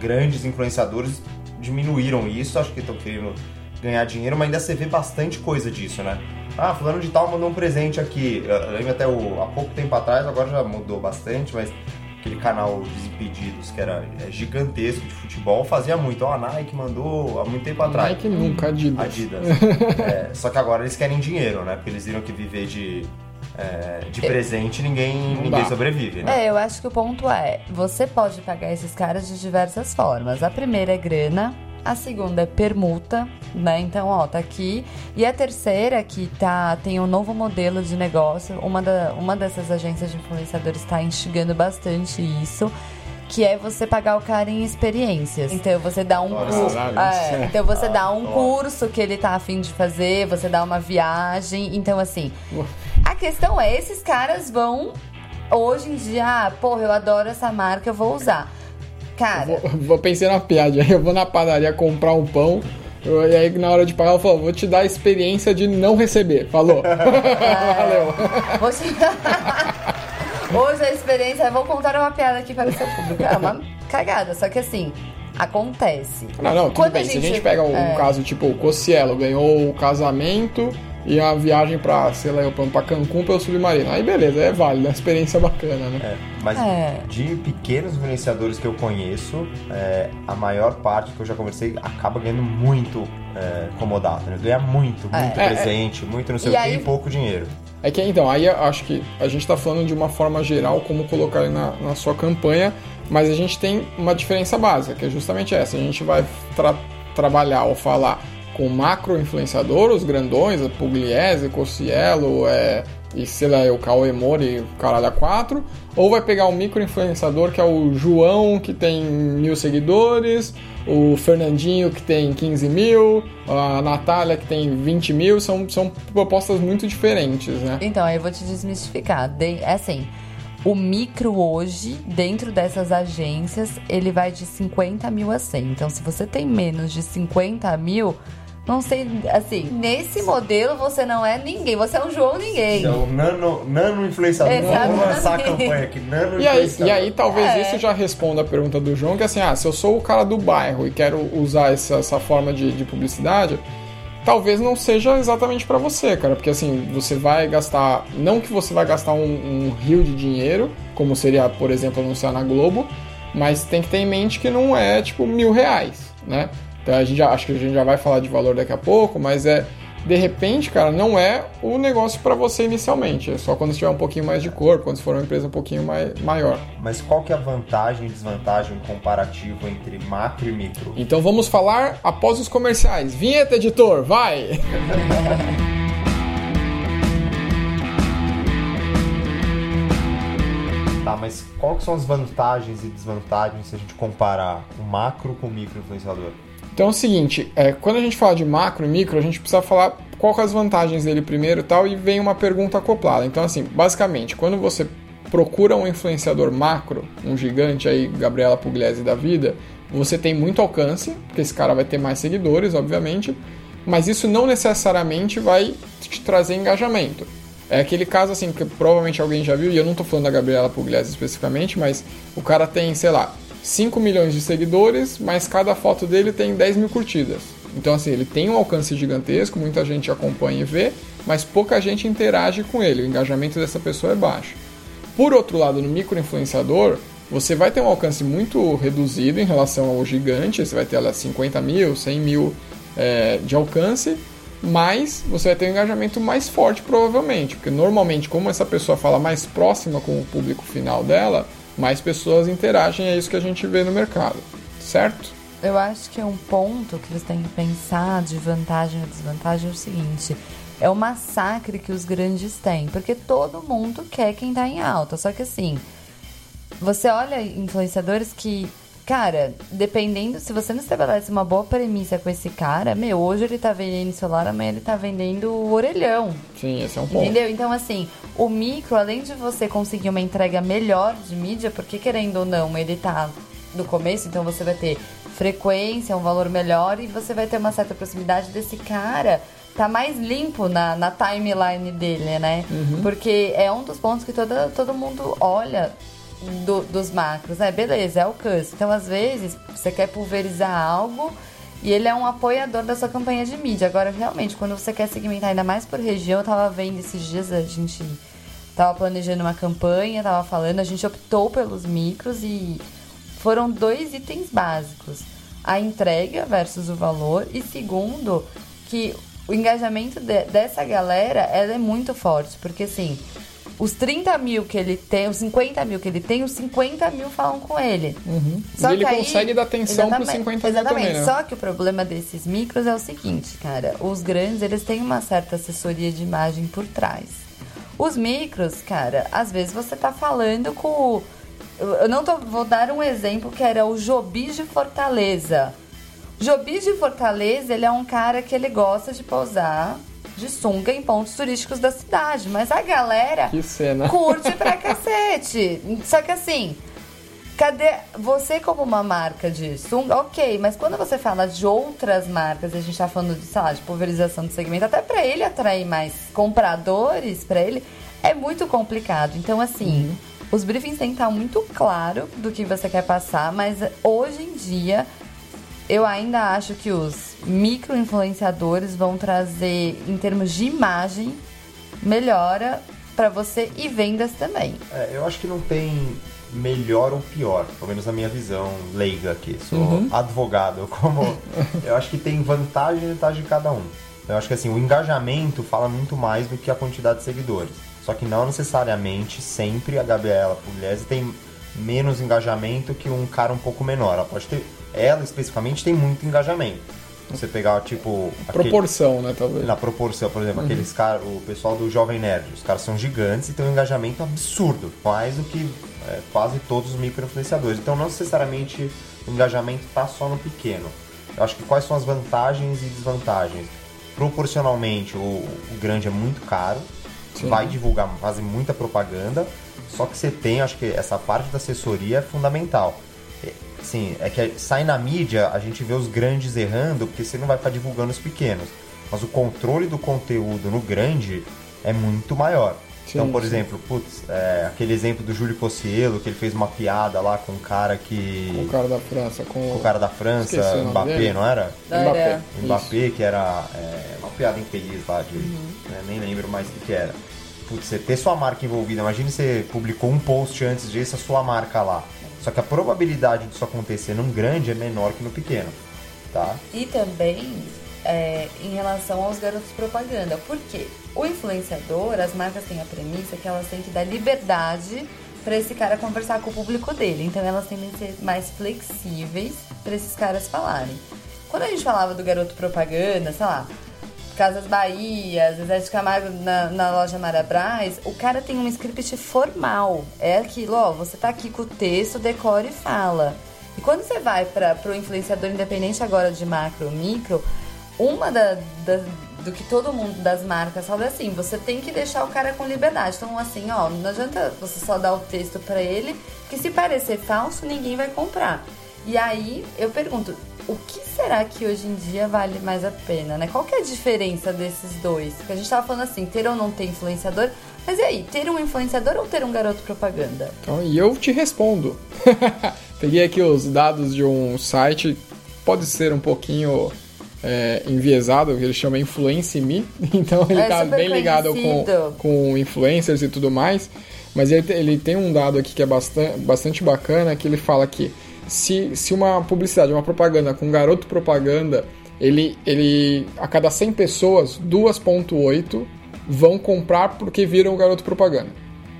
grandes influenciadores diminuíram isso, acho que estão querendo ganhar dinheiro, mas ainda você vê bastante coisa disso, né? Ah, fulano de tal mandou um presente aqui. Eu lembro até o, há pouco tempo atrás, agora já mudou bastante, mas aquele canal Desimpedidos, que era é, gigantesco de futebol, fazia muito. Ó, a Nike mandou há muito tempo atrás. Nike nunca, Adidas. Adidas. É, só que agora eles querem dinheiro, né? Porque eles viram que viver de, é, de presente ninguém, ninguém sobrevive, né? É, eu acho que o ponto é, você pode pagar esses caras de diversas formas. A primeira é grana, a segunda é permuta, né? Então, ó, tá aqui. E a terceira que tá tem um novo modelo de negócio. Uma, da, uma dessas agências de influenciadores está instigando bastante isso. Que é você pagar o cara em experiências. Então você dá um curso. é, então você dá um curso que ele tá afim de fazer, você dá uma viagem. Então, assim, a questão é, esses caras vão. Hoje em dia, ah, porra, eu adoro essa marca, eu vou usar. Cara, Vou, vou pensar na piada. Eu vou na padaria comprar um pão. e aí, na hora de pagar, eu falo, vou te dar a experiência de não receber. Falou. Valeu. Vou te... Hoje a experiência. Vou contar uma piada aqui para o seu público. É uma cagada, só que assim, acontece. Não, não, tudo Quando bem. a Se a gente- gente pega um é. caso tipo o Cossielo ganhou o casamento e a viagem pra, sei lá, eu pra Cancún pelo submarino. Aí beleza, é válido, é uma experiência bacana, né? É, mas É. de pequenos influenciadores que eu conheço, é, a maior parte que eu já conversei acaba ganhando muito é, comodato, né? Ganha muito, muito É. presente, muito não sei E o que aí- e pouco dinheiro. É que então, aí eu acho que a gente tá falando de uma forma geral como colocar ele na, na sua campanha, mas a gente tem uma diferença básica, que é justamente essa. A gente vai tra- trabalhar ou falar com macro influenciador, os grandões, a Pugliese, Cossielo, é, e sei lá, o Cauê Mori, caralho a quatro, ou vai pegar um micro influenciador que é o João, que tem mil seguidores, o Fernandinho, que tem 15 mil, a Natália, que tem 20 mil, são, são propostas muito diferentes, né? Então, aí eu vou te desmistificar. De- É assim, o micro hoje, dentro dessas agências, ele vai de 50 mil a 100. Então, se você tem menos de 50 mil, não sei, assim, nesse modelo você não é ninguém, você é um João Ninguém. Então, nano, nano influenciador. Vamos lançar a Exatamente. campanha aqui, nano E aí, influenciador. e aí talvez É. isso já responda a pergunta do João, que é assim, ah, se eu sou o cara do bairro e quero usar essa, essa forma de, de publicidade, talvez não seja exatamente pra você, cara, porque assim, você vai gastar, não que você vai gastar um, um rio de dinheiro, como seria, por exemplo, anunciar na Globo, mas tem que ter em mente que não é, tipo, mil reais, né? Então a gente já, acho que a gente já vai falar de valor daqui a pouco, mas é, de repente, cara, não é o negócio pra você inicialmente, é só quando você tiver um pouquinho mais de corpo, quando for uma empresa um pouquinho mais, maior. Mas qual que é a vantagem e desvantagem comparativo entre macro e micro? Então vamos falar após os comerciais. Vinheta, editor, vai! Tá, mas qual que são as vantagens e desvantagens se a gente comparar o macro com o micro influenciador? Então é o seguinte, é, quando a gente fala de macro e micro, a gente precisa falar qual que é as vantagens dele primeiro e tal, e vem uma pergunta acoplada. Então assim, basicamente, quando você procura um influenciador macro, um gigante aí, Gabriela Pugliese da vida, você tem muito alcance, porque esse cara vai ter mais seguidores, obviamente, mas isso não necessariamente vai te trazer engajamento. É aquele caso assim que provavelmente alguém já viu, e eu não tô falando da Gabriela Pugliese especificamente, mas o cara tem, sei lá, 5 milhões de seguidores, mas cada foto dele tem 10 mil curtidas. Então, assim, ele tem um alcance gigantesco, muita gente acompanha e vê, mas pouca gente interage com ele, o engajamento dessa pessoa é baixo. Por outro lado, no micro-influenciador, você vai ter um alcance muito reduzido em relação ao gigante, você vai ter lá 50 mil, 100 mil é, de alcance, mas você vai ter um engajamento mais forte provavelmente, porque normalmente, como essa pessoa fala mais próxima com o público final dela, mais pessoas interagem, é isso que a gente vê no mercado, certo? Eu acho que um ponto que você tem que pensar de vantagem e desvantagem é o seguinte: é o massacre que os grandes têm, porque todo mundo quer quem tá em alta. Só que assim, você olha influenciadores que, cara, dependendo, se você não estabelece uma boa premissa com esse cara, meu, hoje ele tá vendendo celular, amanhã ele tá vendendo orelhão. Sim, esse é um ponto. Entendeu? Então, assim, o micro, além de você conseguir uma entrega melhor de mídia, porque querendo ou não, ele tá no começo, então você vai ter frequência, um valor melhor e você vai ter uma certa proximidade desse cara. Tá mais limpo na, na timeline dele, né? Porque é um dos pontos que toda, todo mundo olha do- dos macros, né? Beleza, é alcance. Então, às vezes, você quer pulverizar algo E ele é um apoiador da sua campanha de mídia. Agora, realmente, quando você quer segmentar ainda mais por região, eu tava vendo esses dias, a gente tava planejando uma campanha, tava falando, a gente optou pelos micros e foram dois itens básicos. A entrega versus o valor e segundo, que o engajamento de- dessa galera ela é muito forte, porque assim, os 30 mil que ele tem, os 50 mil que ele tem, os 50 mil falam com ele. E ele consegue dar atenção pros Exatamente, 50 mil Exatamente. também, né? Só que o problema desses micros é o seguinte, cara. Os grandes, eles têm uma certa assessoria de imagem por trás. Os micros, cara, às vezes você tá falando com. Eu não tô... Vou dar um exemplo que era o Jobis de Fortaleza. Jobis de Fortaleza, ele é um cara que ele gosta de pousar de sunga em pontos turísticos da cidade. Mas a galera curte pra cacete. Só que assim, cadê você como uma marca de sunga? Ok, mas quando você fala de outras marcas, a gente tá falando de, sei lá, de pulverização de segmento, até pra ele atrair mais compradores, pra ele, é muito complicado. Então, assim, os briefings têm que estar muito claro do que você quer passar, mas hoje em dia eu ainda acho que os micro-influenciadores vão trazer, em termos de imagem, melhora pra você e vendas também. É, eu acho que não tem melhor ou pior, pelo menos na minha visão leiga aqui. Sou advogado, como eu acho que tem vantagem e vantagem de cada um. Eu acho que assim, o engajamento fala muito mais do que a quantidade de seguidores. Só que não necessariamente sempre a Gabriela Pugliese tem menos engajamento que um cara um pouco menor. Ela pode ter, ela especificamente tem muito engajamento. Você pegar tipo aquele- Proporção, né, talvez. na proporção, por exemplo, aqueles caras, o pessoal do Jovem Nerd, os caras são gigantes e tem um engajamento absurdo, mais do que é, quase todos os micro-influenciadores. Então, não necessariamente o engajamento está só no pequeno. Eu acho que quais são as vantagens e desvantagens? Proporcionalmente, o, o grande é muito caro, vai divulgar, fazer muita propaganda, só que você tem, acho que essa parte da assessoria é fundamental. Sim, é que sai na mídia, a gente vê os grandes errando, porque você não vai ficar divulgando os pequenos. Mas o controle do conteúdo no grande é muito maior. Sim, então, por sim. exemplo, putz, é, aquele exemplo do Júlio Cossielo, que ele fez uma piada lá com um cara que. O cara da França com com o cara da França, Mbappé, dele. não era? Mbappé. Era. Isso. Mbappé, que era é, uma piada infeliz lá, de, Uhum. né, nem lembro mais o que, que era. Putz, você ter sua marca envolvida, imagine você publicou um post antes disso, a sua marca lá. Só que a probabilidade disso acontecer num grande é menor que no pequeno, tá? E também é, em relação aos garotos propaganda. Por quê? O influenciador, as marcas têm a premissa que elas têm que dar liberdade para esse cara conversar com o público dele. Então elas tendem a ser mais flexíveis para esses caras falarem. Quando a gente falava do garoto propaganda, sei lá, Casas Bahia, Zezé de Camargo na, na loja Marabras, o cara tem um script formal. É aquilo, ó, você tá aqui com o texto, decora e fala. E quando você vai para pro influenciador independente agora de macro micro, uma da, da- do que todo mundo das marcas fala é assim, você tem que deixar o cara com liberdade. Então, assim, ó, não adianta você só dar o texto para ele, que se parecer falso, ninguém vai comprar. E aí, eu pergunto, o que será que hoje em dia vale mais a pena, né? Qual que é a diferença desses dois? Porque a gente tava falando assim, ter ou não ter influenciador, mas e aí, ter um influenciador ou ter um garoto propaganda? Então, e eu te respondo. Peguei aqui os dados de um site, pode ser um pouquinho é, enviesado, que ele chama Influence Me, então ele É tá bem ligado com, com influencers e tudo mais, mas ele, ele tem um dado aqui que é bastante, bastante bacana, que ele fala que se, se uma publicidade, uma propaganda com garoto propaganda, ele, ele a cada 100 pessoas, 2.8 vão comprar porque viram o garoto propaganda.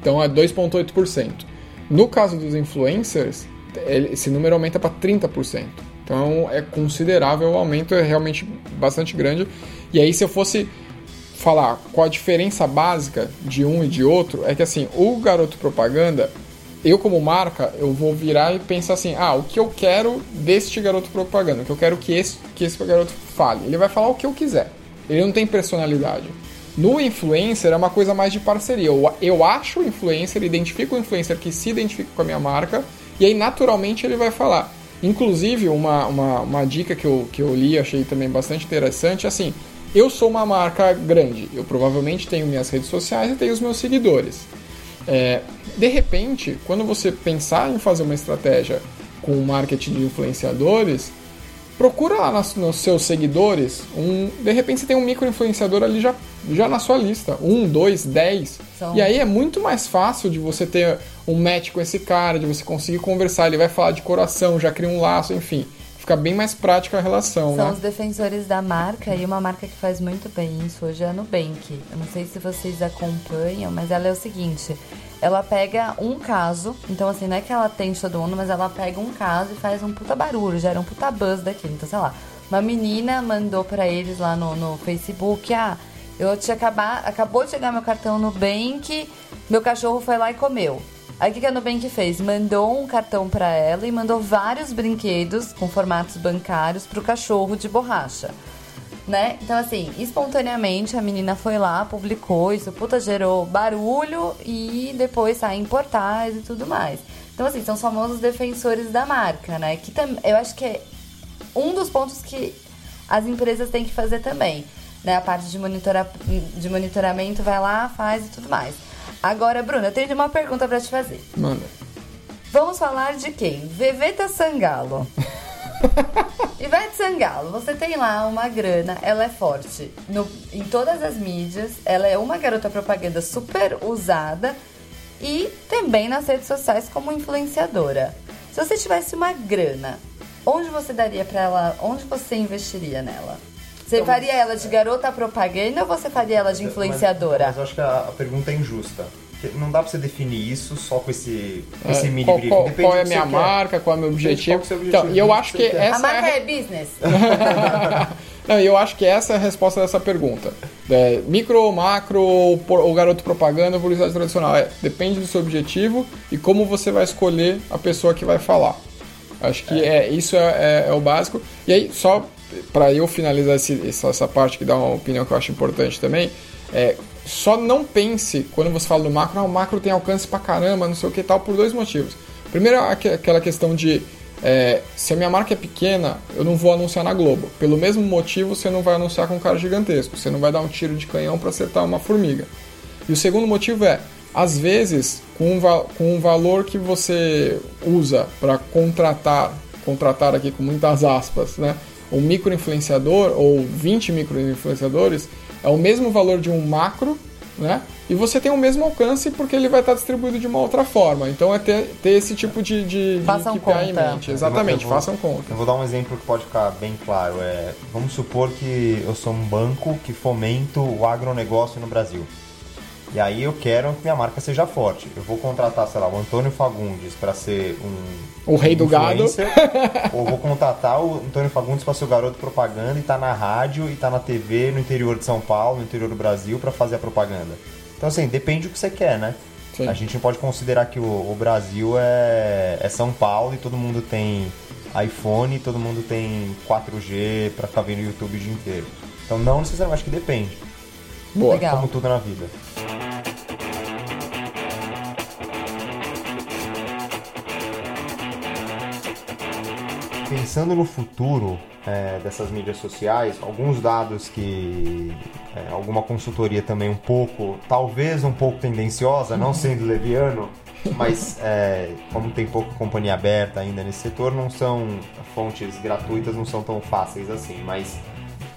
Então é 2,8%. No caso dos influencers, esse número aumenta para 30%. Então é considerável, o aumento é realmente bastante grande. E aí, se eu fosse falar qual a diferença básica de um e de outro, é que assim, o garoto propaganda, eu como marca, eu vou virar e pensar assim, ah, o que eu quero deste garoto propaganda, o que eu quero que esse, que esse garoto fale. Ele vai falar o que eu quiser. Ele não tem personalidade. No influencer é uma coisa mais de parceria. Eu, eu acho o influencer, identifico o influencer que se identifica com a minha marca, e aí naturalmente ele vai falar. Inclusive, uma, uma, uma dica que eu, que eu li achei também bastante interessante, é assim, eu sou uma marca grande, eu provavelmente tenho minhas redes sociais e tenho os meus seguidores. É, de repente, quando você pensar em fazer uma estratégia com marketing de influenciadores, procura lá nas- nos, seus seguidores, um, de repente você tem um micro-influenciador ali já, já na sua lista. Um, dois, dez. E aí é muito mais fácil de você ter um match com esse cara, de você conseguir conversar. Ele vai falar de coração, já cria um laço, enfim. Fica bem mais prática a relação, São né? os defensores da marca e uma marca que faz muito bem isso hoje é a Nubank. Eu não sei se vocês acompanham, mas ela é o seguinte: ela pega um caso, então assim, não é que ela tem de todo mundo, mas ela pega um caso e faz um puta barulho, gera um puta buzz daquilo. Então, sei lá, uma menina mandou pra eles lá no, no Facebook: ah, eu tinha acabar, acabou de chegar meu cartão no Nubank, meu cachorro foi lá e comeu. Aí o que a Nubank fez? Mandou um cartão pra ela e mandou vários brinquedos com formatos bancários pro cachorro de borracha. Né? Então, assim, espontaneamente a menina foi lá, publicou, isso puta gerou barulho e depois sai em portais e tudo mais. Então, assim, são os famosos defensores da marca, né? Que tam, eu acho que é um dos pontos que as empresas têm que fazer também. Né? A parte de, monitora, de monitoramento vai lá, faz e tudo mais. Agora, Bruna, eu tenho uma pergunta pra te fazer. Manda. Vamos falar de quem? Veveta Sangalo. Ivete Sangalo, você tem lá uma grana, ela é forte no- em todas as mídias, ela é uma garota propaganda super usada e também nas redes sociais como influenciadora. Se você tivesse uma grana, onde você daria pra ela, onde você investiria nela? Você faria ela de garota propaganda ou você faria ela de influenciadora? Mas, mas eu acho que a, a pergunta é injusta. Porque não dá pra você definir isso só com esse, com É, esse mini qual, qual- qual é a minha quer. marca, qual é o meu objetivo. é o seu Então, objetivo, e eu que acho que. A essa é marca a é business. Não, e eu acho que essa é a resposta dessa pergunta. É, micro, macro ou, ou garoto propaganda, publicidade tradicional. É, depende do seu objetivo e como você vai escolher a pessoa que vai falar. Acho que é. isso é, é- é o básico. E aí, só para eu finalizar esse- essa, parte que dá uma opinião que eu acho importante também, é, só não pense, quando você fala do macro, ah, o macro tem alcance pra caramba, não sei o que tal, por dois motivos. Primeiro, aque- aquela questão de é, se a minha marca é pequena, eu não vou anunciar na Globo. Pelo mesmo motivo, você não vai anunciar com um cara gigantesco. Você não vai dar um tiro de canhão para acertar uma formiga. E o segundo motivo é, às vezes, com um, com um valor que você usa para contratar, contratar aqui com muitas aspas, né? Um micro-influenciador ou 20 micro-influenciadores é o mesmo valor de um macro, né? E você tem o mesmo alcance porque ele vai estar distribuído de uma outra forma. Então é ter, ter esse tipo de, de, de Façam em conta. mente. Exatamente, Eu vou- façam conta. Eu vou dar um exemplo que pode ficar bem claro. É, vamos supor que eu sou um banco que fomento o agronegócio no Brasil. E aí eu quero que minha marca seja forte. Eu vou contratar, sei lá, o Antônio Fagundes para ser um O rei do gado. ou vou contratar o Antônio Fagundes para ser o garoto propaganda e tá na rádio e tá na TV no interior de São Paulo, no interior do Brasil para fazer a propaganda. Então assim, depende do que você quer, né? Sim. A gente não pode considerar que o, o Brasil é, é São Paulo e todo mundo tem iPhone, todo mundo tem 4G para ficar vendo YouTube o dia inteiro. Então não necessariamente, acho que depende, Boa. Legal. como tudo na vida. Pensando no futuro é, dessas mídias sociais, alguns dados que é, alguma consultoria também um pouco, talvez um pouco tendenciosa, não sendo leviano, mas é, como tem pouca companhia aberta ainda nesse setor, não são fontes gratuitas, não são tão fáceis assim, mas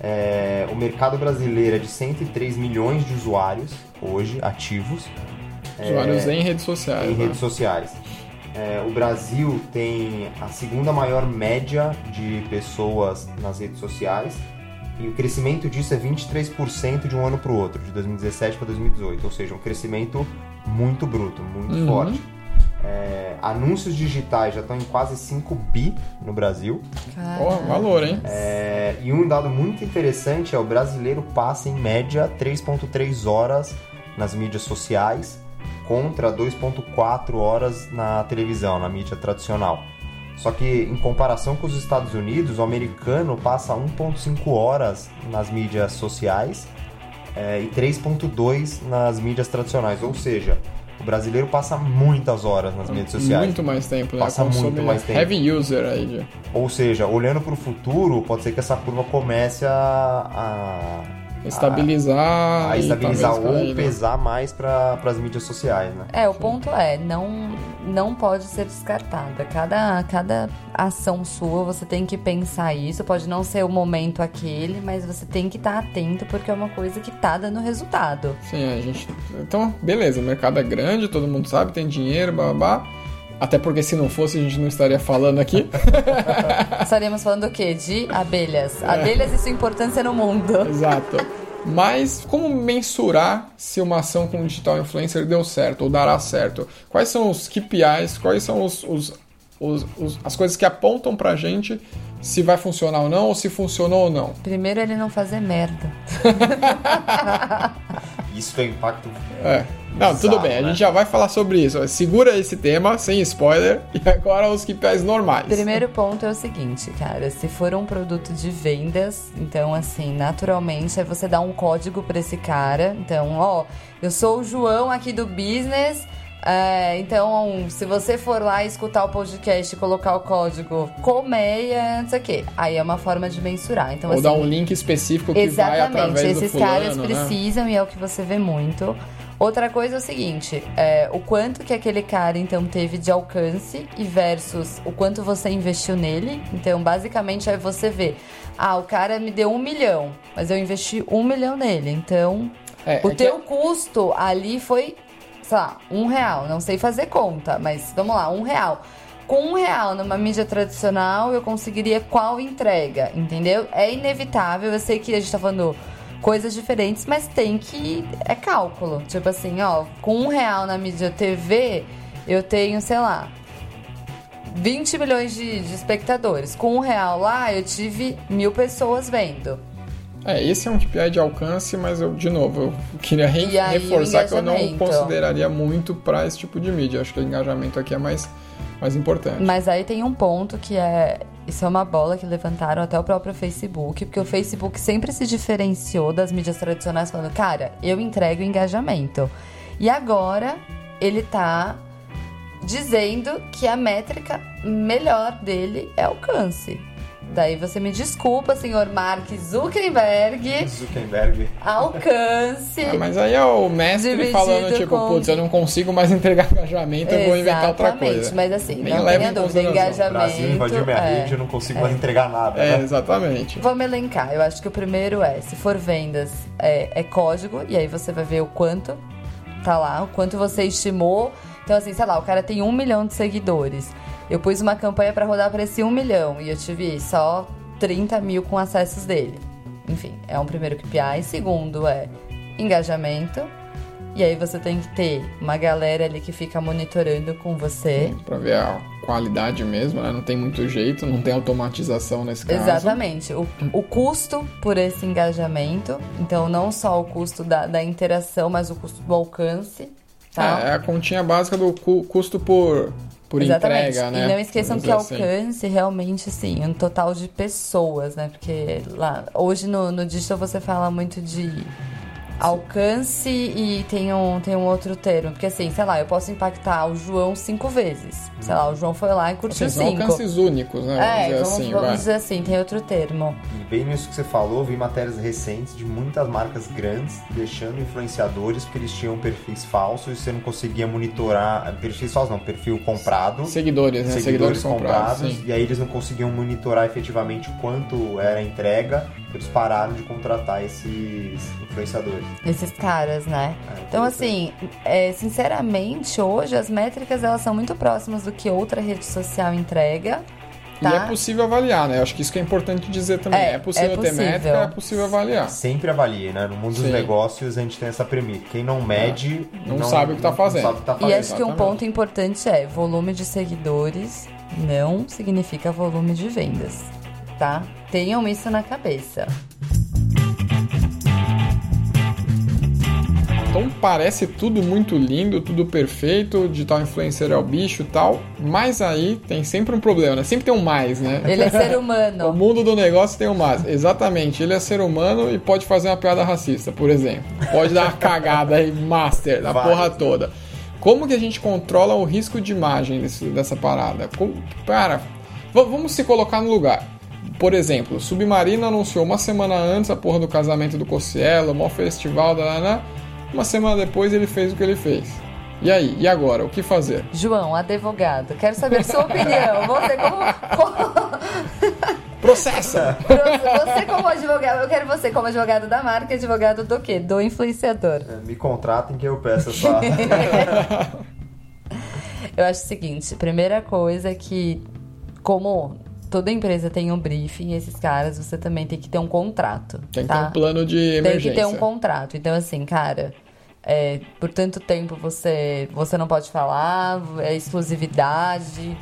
é, o mercado brasileiro é de 103 milhões de usuários hoje ativos Usuários em redes sociais. em né? redes sociais. É, o Brasil tem a segunda maior média de pessoas nas redes sociais e o crescimento disso é 23% de um ano para o outro, de 2017 para 2018, ou seja, um crescimento muito bruto, muito Uhum. forte. É, anúncios digitais já estão em quase 5 bi no Brasil. Ó, valor, hein? É, e um dado muito interessante é o brasileiro passa em média 3.3 horas nas mídias sociais contra 2.4 horas na televisão, na mídia tradicional. Só que em comparação com os Estados Unidos, o americano passa 1.5 horas nas mídias sociais é, e 3.2 nas mídias tradicionais, ou seja, o brasileiro passa muitas horas nas mídias sociais. Muito mais tempo, né? Passa Consome muito mais tempo. Heavy user aí. Ou seja, olhando para o futuro, pode ser que essa curva comece a, a estabilizar. a e estabilizar talvez ou cair, né? pesar mais para as mídias sociais, né? É, o ponto é, não, não pode ser descartada. Cada, cada ação sua, você tem que pensar isso. Pode não ser o momento aquele, mas você tem que estar atento, porque é uma coisa que tá dando resultado. Sim, a gente. Então, beleza, o mercado é grande, todo mundo sabe, tem dinheiro, babá. Até porque se não fosse, a gente não estaria falando aqui. Estaríamos falando o quê? De abelhas. Abelhas e sua importância no mundo. Exato. Mas como mensurar se uma ação com digital influencer deu certo ou dará certo? Quais são os KPIs? Quais são os, os- os- os- as coisas que apontam pra gente se vai funcionar ou não, ou se funcionou ou não? Primeiro, ele não fazer merda. Isso tem impacto. É. Não, tudo Bizarro, bem, a né? gente já vai falar sobre isso. Segura esse tema, sem spoiler, e agora os KPIs normais. Primeiro ponto é o seguinte, cara. Se for um produto de vendas, então, assim, naturalmente é você dar um código pra esse cara. Então, ó, eu sou o João aqui do business. É, então, se você for lá escutar o podcast e colocar o código colmeia, não sei o quê, aí é uma forma de mensurar. Então, Ou assim, dar um link específico que vai Exatamente, através do esses fulano, caras né? precisam e é o que você vê muito. Outra coisa é o seguinte, é, o quanto que aquele cara então teve de alcance e versus o quanto você investiu nele. Então, basicamente, é você ver, ah, o cara me deu um milhão, mas eu investi um milhão nele. Então, É, o é que- teu custo ali foi, sei lá, um real. Não sei fazer conta, mas vamos lá, um real. Com um real numa mídia tradicional, eu conseguiria qual entrega, entendeu? É inevitável, eu sei que a gente tá falando coisas diferentes, mas tem que. É cálculo. Tipo assim, ó, com um real na mídia TV, eu tenho, sei lá, 20 milhões de, de espectadores. Com um real lá, eu tive mil pessoas vendo. É, esse é um KPI de alcance, mas eu, de novo, eu queria re- aí, reforçar que eu não consideraria muito pra esse tipo de mídia. Acho que o engajamento aqui é mais, mais importante. Mas aí tem um ponto que é. Isso é uma bola que levantaram até o próprio Facebook, porque o Facebook sempre se diferenciou das mídias tradicionais, falando, cara, eu entrego engajamento. E agora ele tá dizendo que a métrica melhor dele é alcance. Daí você me desculpa, senhor Mark Zuckerberg, Zuckerberg. alcance. Ah, mas aí é o mestre falando, tipo, com- putz, eu não consigo mais entregar engajamento, eu vou inventar outra Exatamente, coisa. Mas assim, Nem não tenha dúvida, engajamento. Brasil invadiu minha é. rede, eu não consigo mais entregar nada. É, né? exatamente. Vamos elencar. Eu acho que o primeiro é, se for vendas, é, é código, e aí você vai ver o quanto tá lá, o quanto você estimou. Então, assim, sei lá, o cara tem um milhão de seguidores. Eu pus uma campanha pra rodar pra esse um milhão e eu tive só 30 mil com acessos dele. Enfim, é um primeiro KPI. Segundo é engajamento. E aí você tem que ter uma galera ali que fica monitorando com você. Pra ver a qualidade mesmo, né? Não tem muito jeito, não tem automatização nesse caso. Exatamente. O, o custo por esse engajamento. Então, não só o custo da, da interação, mas o custo do alcance. Tá? É, é a continha básica do cu- custo por, por Exatamente. entrega, né? E não esqueçam que assim. alcance realmente, assim, um total de pessoas, né? Porque lá, hoje no, no digital você fala muito de alcance e tem um, tem um outro termo. Porque assim, sei lá, eu posso impactar o João cinco vezes. Sei lá, o João foi lá e curtiu Assim, são cinco. alcances únicos, né? Vamos É, dizer vamos, assim, vamos vai. dizer assim, tem outro termo. E bem nisso que você falou, vi matérias recentes de muitas marcas grandes deixando influenciadores porque eles tinham perfis falsos e você não conseguia monitorar. Perfis falsos não, perfil comprado. Seguidores, né? Seguidores, seguidores comprados, comprados, e aí eles não conseguiam monitorar efetivamente o quanto era a entrega, eles pararam de contratar esses influenciadores. Esses caras, né? É, Então, assim, é, sinceramente, hoje as métricas elas são muito próximas do que outra rede social entrega. E Tá? é possível avaliar, né? Eu acho que isso que é importante dizer também. É, É, possível é ter possível. métrica, é possível avaliar. Sempre avalie, né? No mundo dos Sim. negócios a gente tem essa premissa. Quem não mede. Não sabe o que tá não fazendo. sabe o que tá E fazendo. acho que um exatamente. ponto importante é volume de seguidores não significa volume de vendas, tá? Tenham isso na cabeça. Então parece tudo muito lindo, tudo perfeito, digital influencer é o bicho e tal, mas aí tem sempre um problema, né? Sempre tem um mais, né? Ele é ser O humano. mundo do negócio tem um mais. Exatamente, ele é ser humano e pode fazer uma piada racista, por exemplo. Pode dar uma cagada aí, master, da porra toda. Como que a gente controla o risco de imagem desse- dessa parada? Como- cara, vamos se colocar no lugar. Por exemplo, Submarino anunciou uma semana antes a porra do casamento do Cossielo, o maior festival, da Ana. Uma semana depois ele fez o que ele fez. E aí? E agora? O que fazer? João, advogado, quero saber sua opinião. Você como, como- Processa! você como advogado, eu quero você como advogado da marca, advogado do quê? Do influenciador. É, Me contratem que eu peço essa. Eu acho o seguinte, primeira coisa é que, como toda empresa tem um briefing, esses caras, você também tem que ter um contrato. Tem que tá? ter um plano de Tem emergência. que ter um contrato. Então, assim, cara, é, por tanto tempo você, você não pode falar, é exclusividade.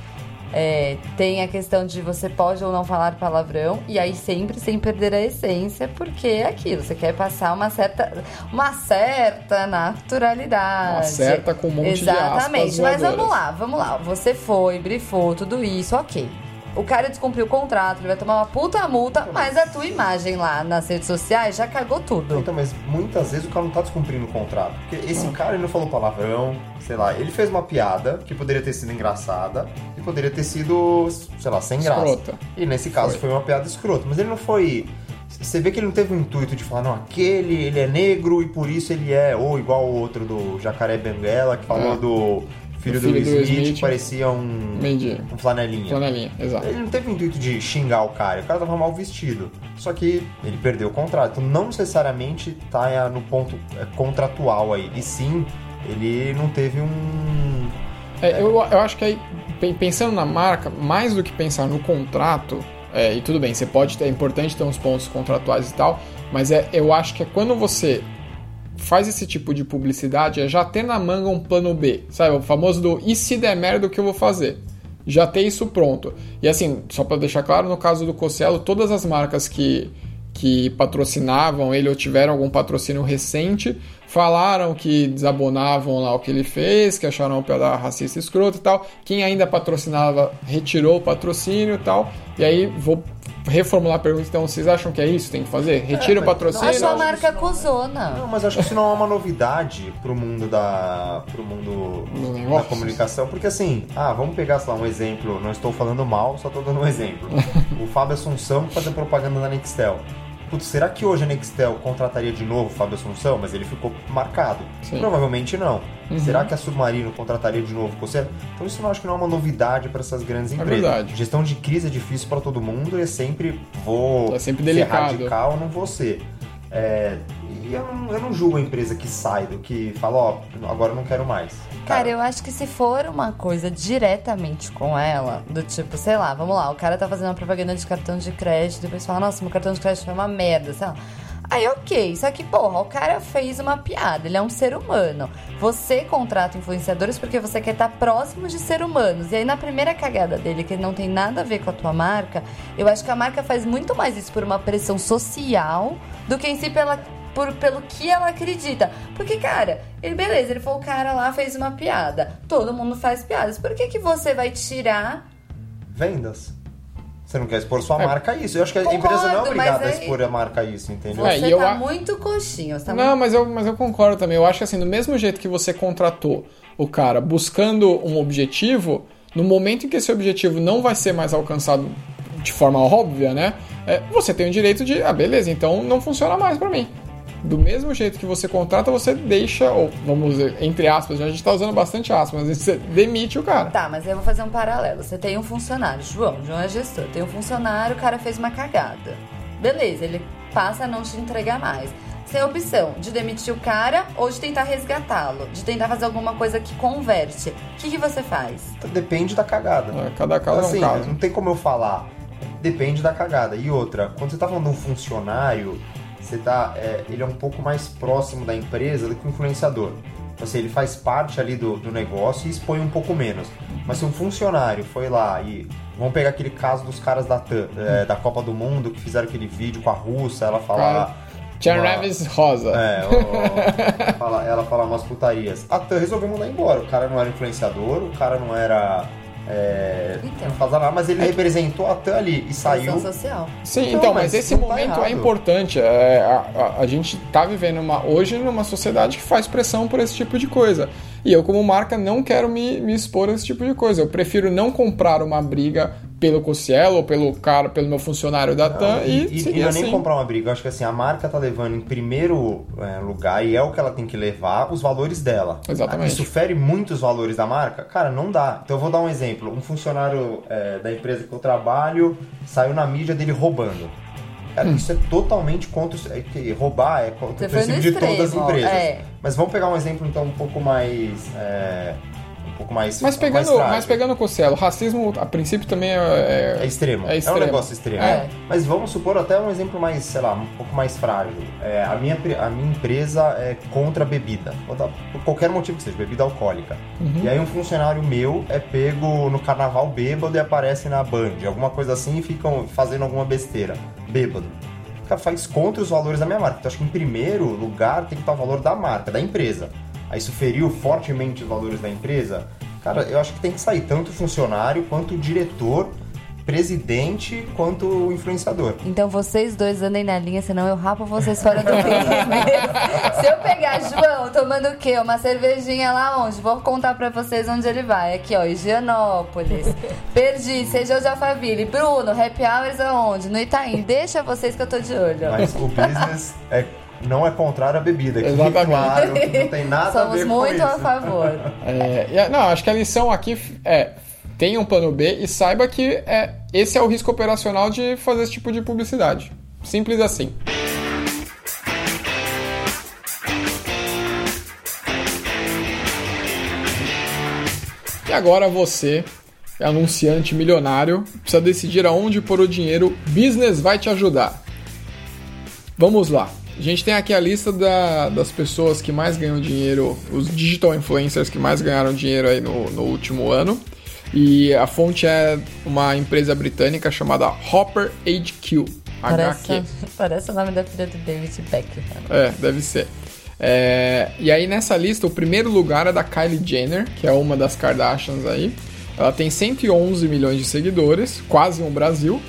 é, tem a questão de você pode ou não falar palavrão, e aí sempre sem perder a essência, porque é aquilo, você quer passar uma certa, uma certa naturalidade. Uma certa com um monte de aspas Exatamente, mas voadoras. vamos lá, vamos lá. Você foi, brifou, tudo isso, ok. O cara descumpriu o contrato, ele vai tomar uma puta multa, mas a tua imagem lá nas redes sociais já cagou tudo. Então, mas muitas vezes o cara não tá descumprindo o contrato. Porque esse cara ele não falou palavrão, sei lá, ele fez uma piada que poderia ter sido engraçada e poderia ter sido, sei lá, sem graça. Escrota. E nesse caso Foi. foi. uma piada escrota, mas ele não foi. Você vê que ele não teve o intuito de falar, não, aquele ele é negro e por isso ele é, ou igual o outro do Jacaré Benguela, que falou É. do filho Do do, filho do Will Smith, Smith. que parecia um, Mendigo. um flanelinha. Flanelinha, exato. Ele não teve o intuito de xingar o cara, o cara tava mal vestido. Só que ele perdeu o contrato. Então não necessariamente tá é, no ponto é, contratual aí. E sim, ele não teve um. É, eu, eu acho que aí, pen- pensando na marca, mais do que pensar no contrato, é, e tudo bem, você pode ter, é importante ter uns pontos contratuais e tal, mas é, eu acho que é quando você faz esse tipo de publicidade, é já ter na manga um plano B, sabe? O famoso do e se der merda, o que eu vou fazer? Já ter isso pronto. E assim, só para deixar claro, no caso do Cossielo, todas as marcas que, que patrocinavam ele ou tiveram algum patrocínio recente falaram que desabonavam lá o que ele fez, que acharam uma piada racista escrota e tal. Quem ainda patrocinava retirou o patrocínio e tal. E aí vou reformular a pergunta, então vocês acham que é isso que tem que fazer? Retira o mas patrocínio? A sua não, marca isso não é. mas acho que isso não é uma novidade pro mundo da. pro mundo Do da comunicação. Porque assim, ah, vamos pegar, sei lá, um exemplo. Não estou falando mal, só estou dando um exemplo. o Fábio Assunção fazer propaganda na Nextel. Putz, será que hoje a Nextel contrataria de novo o Fábio Assunção? Mas ele ficou marcado. Sim. Provavelmente não. Uhum. Será que a Submarino contrataria de novo você? Então isso não acho que não é uma novidade para essas grandes empresas. verdade. Gestão de crise é difícil para todo mundo e é sempre vou É sempre ser delicado. radical, não vou ser. É, e eu não, eu não julgo a empresa que sai do que fala, ó, agora eu não quero mais. Cara, eu acho que se for uma coisa diretamente com ela, do tipo, sei lá, vamos lá, o cara tá fazendo uma propaganda de cartão de crédito, depois fala, nossa, meu cartão de crédito foi uma merda, sei lá. Aí, ok, só que, porra, o cara fez uma piada, ele é um ser humano. Você contrata influenciadores porque você quer estar próximo de ser humanos. E aí, na primeira cagada dele, que não tem nada a ver com a tua marca, eu acho que a marca faz muito mais isso por uma pressão social do que em si pela por, pelo que ela acredita. Porque, cara, ele, beleza, ele foi o cara lá, fez uma piada. Todo mundo faz piadas. Por que, que você vai tirar. Vendas. Você não quer expor sua É. marca a isso. Eu acho que a Concordo, empresa não é obrigada a expor a marca a isso, entendeu? É, Você eu tá a- muito coxinho. Você tá Não, muito... mas eu, mas eu concordo também. Eu acho que assim, do mesmo jeito que você contratou o cara buscando um objetivo, no momento em que esse objetivo não vai ser mais alcançado de forma óbvia, né? é, você tem o direito de, ah, beleza, então não funciona mais pra mim. Do mesmo jeito que você contrata, você deixa, ou vamos dizer, entre aspas, a gente tá usando bastante aspas, mas você demite o cara. Tá, mas eu vou fazer um paralelo. Você tem um funcionário, João, João é gestor. Tem um funcionário, o cara fez uma cagada. Beleza, ele passa a não te entregar mais. Você tem a opção de demitir o cara ou de tentar resgatá-lo, de tentar fazer alguma coisa que converte. O que, que você faz? Depende da cagada. É, cada caso assim, é um caso. não tem como eu falar. Depende da cagada. E outra, quando você tá falando de um funcionário, você tá, é, ele é um pouco mais próximo da empresa do que o influenciador. Então, assim, ele faz parte ali do, do negócio e expõe um pouco menos. Mas se um funcionário foi lá e. Vamos pegar aquele caso dos caras da, é, da Copa do Mundo que fizeram aquele vídeo com a russa, ela falar. Tia uma- Revis Rosa. É, o- fala- ela fala umas putarias. A TAM resolveu mandar embora. O cara não era influenciador, o cara não era. É, Então. não fazia nada, mas ele representou a TAM ali e saiu. Social. Sim, Então, então, mas, mas esse tá momento é importante. É, a, a- a gente tá vivendo uma, hoje numa sociedade que faz pressão por esse tipo de coisa. E eu, como marca, não quero me, me expor a esse tipo de coisa. Eu prefiro não comprar uma briga pelo Cossielo ou pelo cara, pelo meu funcionário da TAM e, e, e seguir não é assim. nem comprar uma briga. Eu acho que assim, a marca tá levando em primeiro é, lugar, e é o que ela tem que levar, os valores dela. Exatamente. Isso fere muito os valores da marca? Cara, não dá. Então eu vou dar um exemplo. Um funcionário é, da empresa que eu trabalho saiu na mídia dele roubando. Cara, isso é totalmente contra. o- É que roubar é contra Você o princípio de todas as empresas. é. Mas vamos pegar um exemplo então um pouco mais. é, pouco mais. Mas pegando, mais mas pegando o Cossielo, racismo a princípio também é, É extremo. É É, extremo. um negócio extremo. É. Mas vamos supor até um exemplo mais, sei lá, um pouco mais frágil. É, a, minha, a minha empresa é contra a bebida. Por qualquer motivo que seja, bebida alcoólica. E aí um funcionário meu é pego no carnaval bêbado e aparece na Band, alguma coisa assim, e ficam fazendo alguma besteira. Bêbado. Faz contra os valores da minha marca. Então acho que em primeiro lugar tem que estar o valor da marca, da empresa. Aí isso feriu fortemente os valores da empresa. Cara, eu acho que tem que sair tanto o funcionário quanto o diretor, presidente, quanto o influenciador. Então vocês dois andem na linha, senão eu rapo vocês fora do mesmo. Se eu pegar João tomando o quê? Uma cervejinha lá onde? Vou contar pra vocês onde ele vai. Aqui, ó, Higienópolis. Perdi, seja de Alphaville. Bruno, happy hours aonde? No Itaim. Deixa vocês que eu tô de olho. Mas o business é, não é contrário à bebida. Que fique Exatamente. claro que não tem nada a Somos ver com muito isso. a favor. É, e a- não, acho que a lição aqui é tenha um plano B e saiba que é, esse é o risco operacional de fazer esse tipo de publicidade. Simples assim. E agora você, anunciante milionário, precisa decidir aonde pôr o dinheiro. Business vai te ajudar. Vamos lá. A gente tem aqui a lista da- das pessoas que mais ganham dinheiro, os digital influencers que mais ganharam dinheiro aí no, no último ano. E a fonte é uma empresa britânica chamada Hopper HQ. Parece, HQ. parece o nome da filha do David Beckham. É, deve ser. É, e aí nessa lista, o primeiro lugar é da Kylie Jenner, que é uma das Kardashians aí. Ela tem 111 milhões de seguidores, quase um Brasil,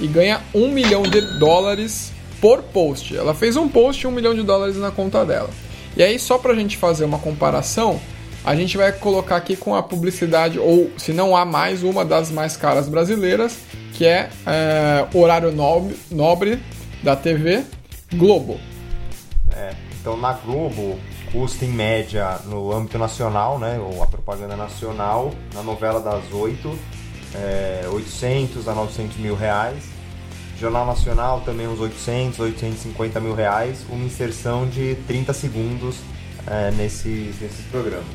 e ganha 1 milhão de dólares por post. Ela fez um post e 1 milhão de dólares na conta dela. E aí, só pra gente fazer uma comparação, a gente vai colocar aqui com a publicidade, ou se não há mais, uma das mais caras brasileiras, que é, é, Horário Nobre, Nobre da TV Globo. É, então na Globo custa em média no âmbito nacional, né, ou a propaganda nacional, na novela das 8, é, 800 a 900 mil reais. Jornal Nacional também uns 800, 850 mil reais, uma inserção de 30 segundos é, nesses, nesses programas.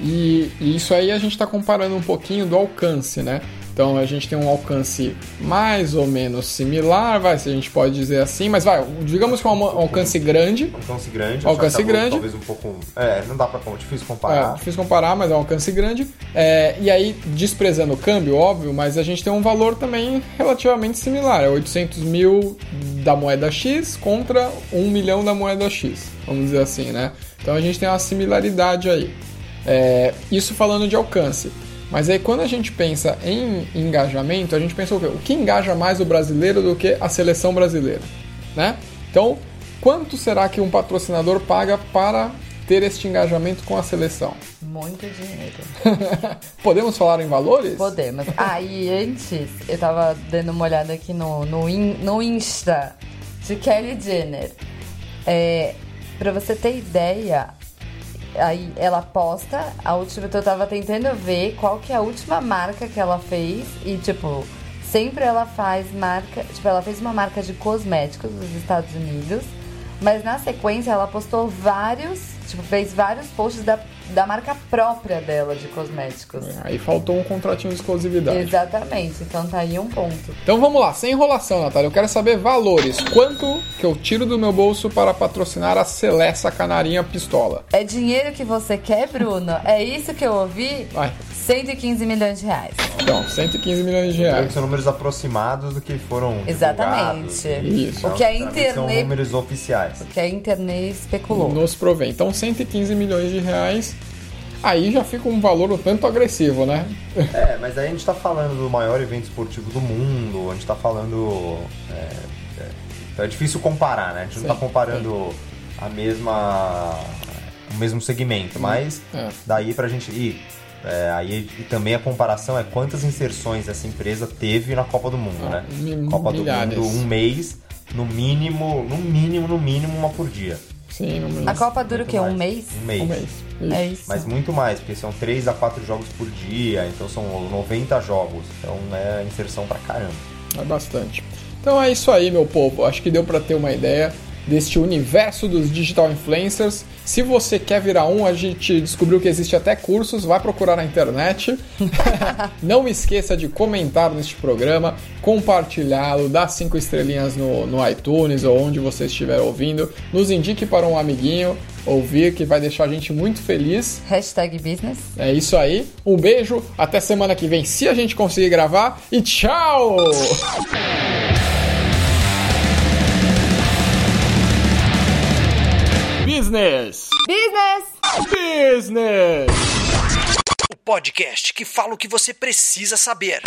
E, e isso aí a gente está comparando um pouquinho do alcance, né? Então a gente tem um alcance mais ou menos similar, vai, se a gente pode dizer assim, mas vai, digamos que é um alcance grande. Alcance grande, Alcance grande. Talvez um pouco. É, não dá pra. Difícil É, comparar. difícil comparar, mas é um alcance grande. É, e aí, desprezando o câmbio, óbvio, mas a gente tem um valor também relativamente similar. É 800 mil da moeda X contra 1 milhão da moeda X, vamos dizer assim, né? Então a gente tem uma similaridade aí. É, isso falando de alcance. Mas aí quando a gente pensa em engajamento, a gente pensa o quê? O que engaja mais o brasileiro do que a seleção brasileira, né? Então, quanto será que um patrocinador paga para ter este engajamento com a seleção? Muito dinheiro. Podemos falar em valores? Podemos. Ah, e antes, eu tava dando uma olhada aqui no, no, in- no Insta de Kelly Jenner. É, pra você ter ideia, aí ela posta, a última, eu tava tentando ver qual que é a última marca que ela fez e, tipo, sempre ela faz marca, tipo, ela fez uma marca de cosméticos dos Estados Unidos, mas na sequência ela postou vários, tipo, fez vários posts da, da marca própria dela de cosméticos. Aí faltou um contratinho de exclusividade. Exatamente, então tá aí um ponto. Então vamos lá, sem enrolação, Natália. Eu quero saber valores. Quanto que eu tiro do meu bolso para patrocinar a Celessa Canarinha Pistola? É dinheiro que você quer, Bruno? É isso que eu ouvi? Vai. 115 milhões de reais. Então, 115 milhões de reais. que são números aproximados do que foram Exatamente. Isso. O que a Geralmente São internet, números oficiais. o que a internet especulou. Nos provém. Então, 115 milhões de reais. Aí já fica um valor um tanto agressivo, né? É, mas aí a gente tá falando do maior evento esportivo do mundo, a gente tá falando. É, é, então é difícil comparar, né? A gente não tá Sim, comparando a mesma. o mesmo segmento, mas É. daí pra gente ir. É, aí e também a comparação é quantas inserções essa empresa teve na Copa do Mundo, Ah, né? Copa milhares. do Mundo, um mês, no mínimo, no mínimo, no mínimo, uma por dia. Sim, no mês. A Copa dura o quê? Um mês? Um mês. Um mês. É isso. Mas muito mais, porque são 3 a 4 jogos por dia, então são 90 jogos. Então é inserção pra caramba. É bastante. Então é isso aí, meu povo. Acho que deu pra ter uma ideia deste universo dos digital influencers. Se você quer virar um, a gente descobriu que existe até cursos, vai procurar na internet. Não esqueça de comentar neste programa, compartilhá-lo, dar cinco estrelinhas no, no iTunes ou onde você estiver ouvindo. Nos indique para um amiguinho ouvir, que vai deixar a gente muito feliz. Hashtag business. É isso aí. Um beijo, até semana que vem, se a gente conseguir gravar. E tchau! Business! Business! Business! O podcast que fala o que você precisa saber.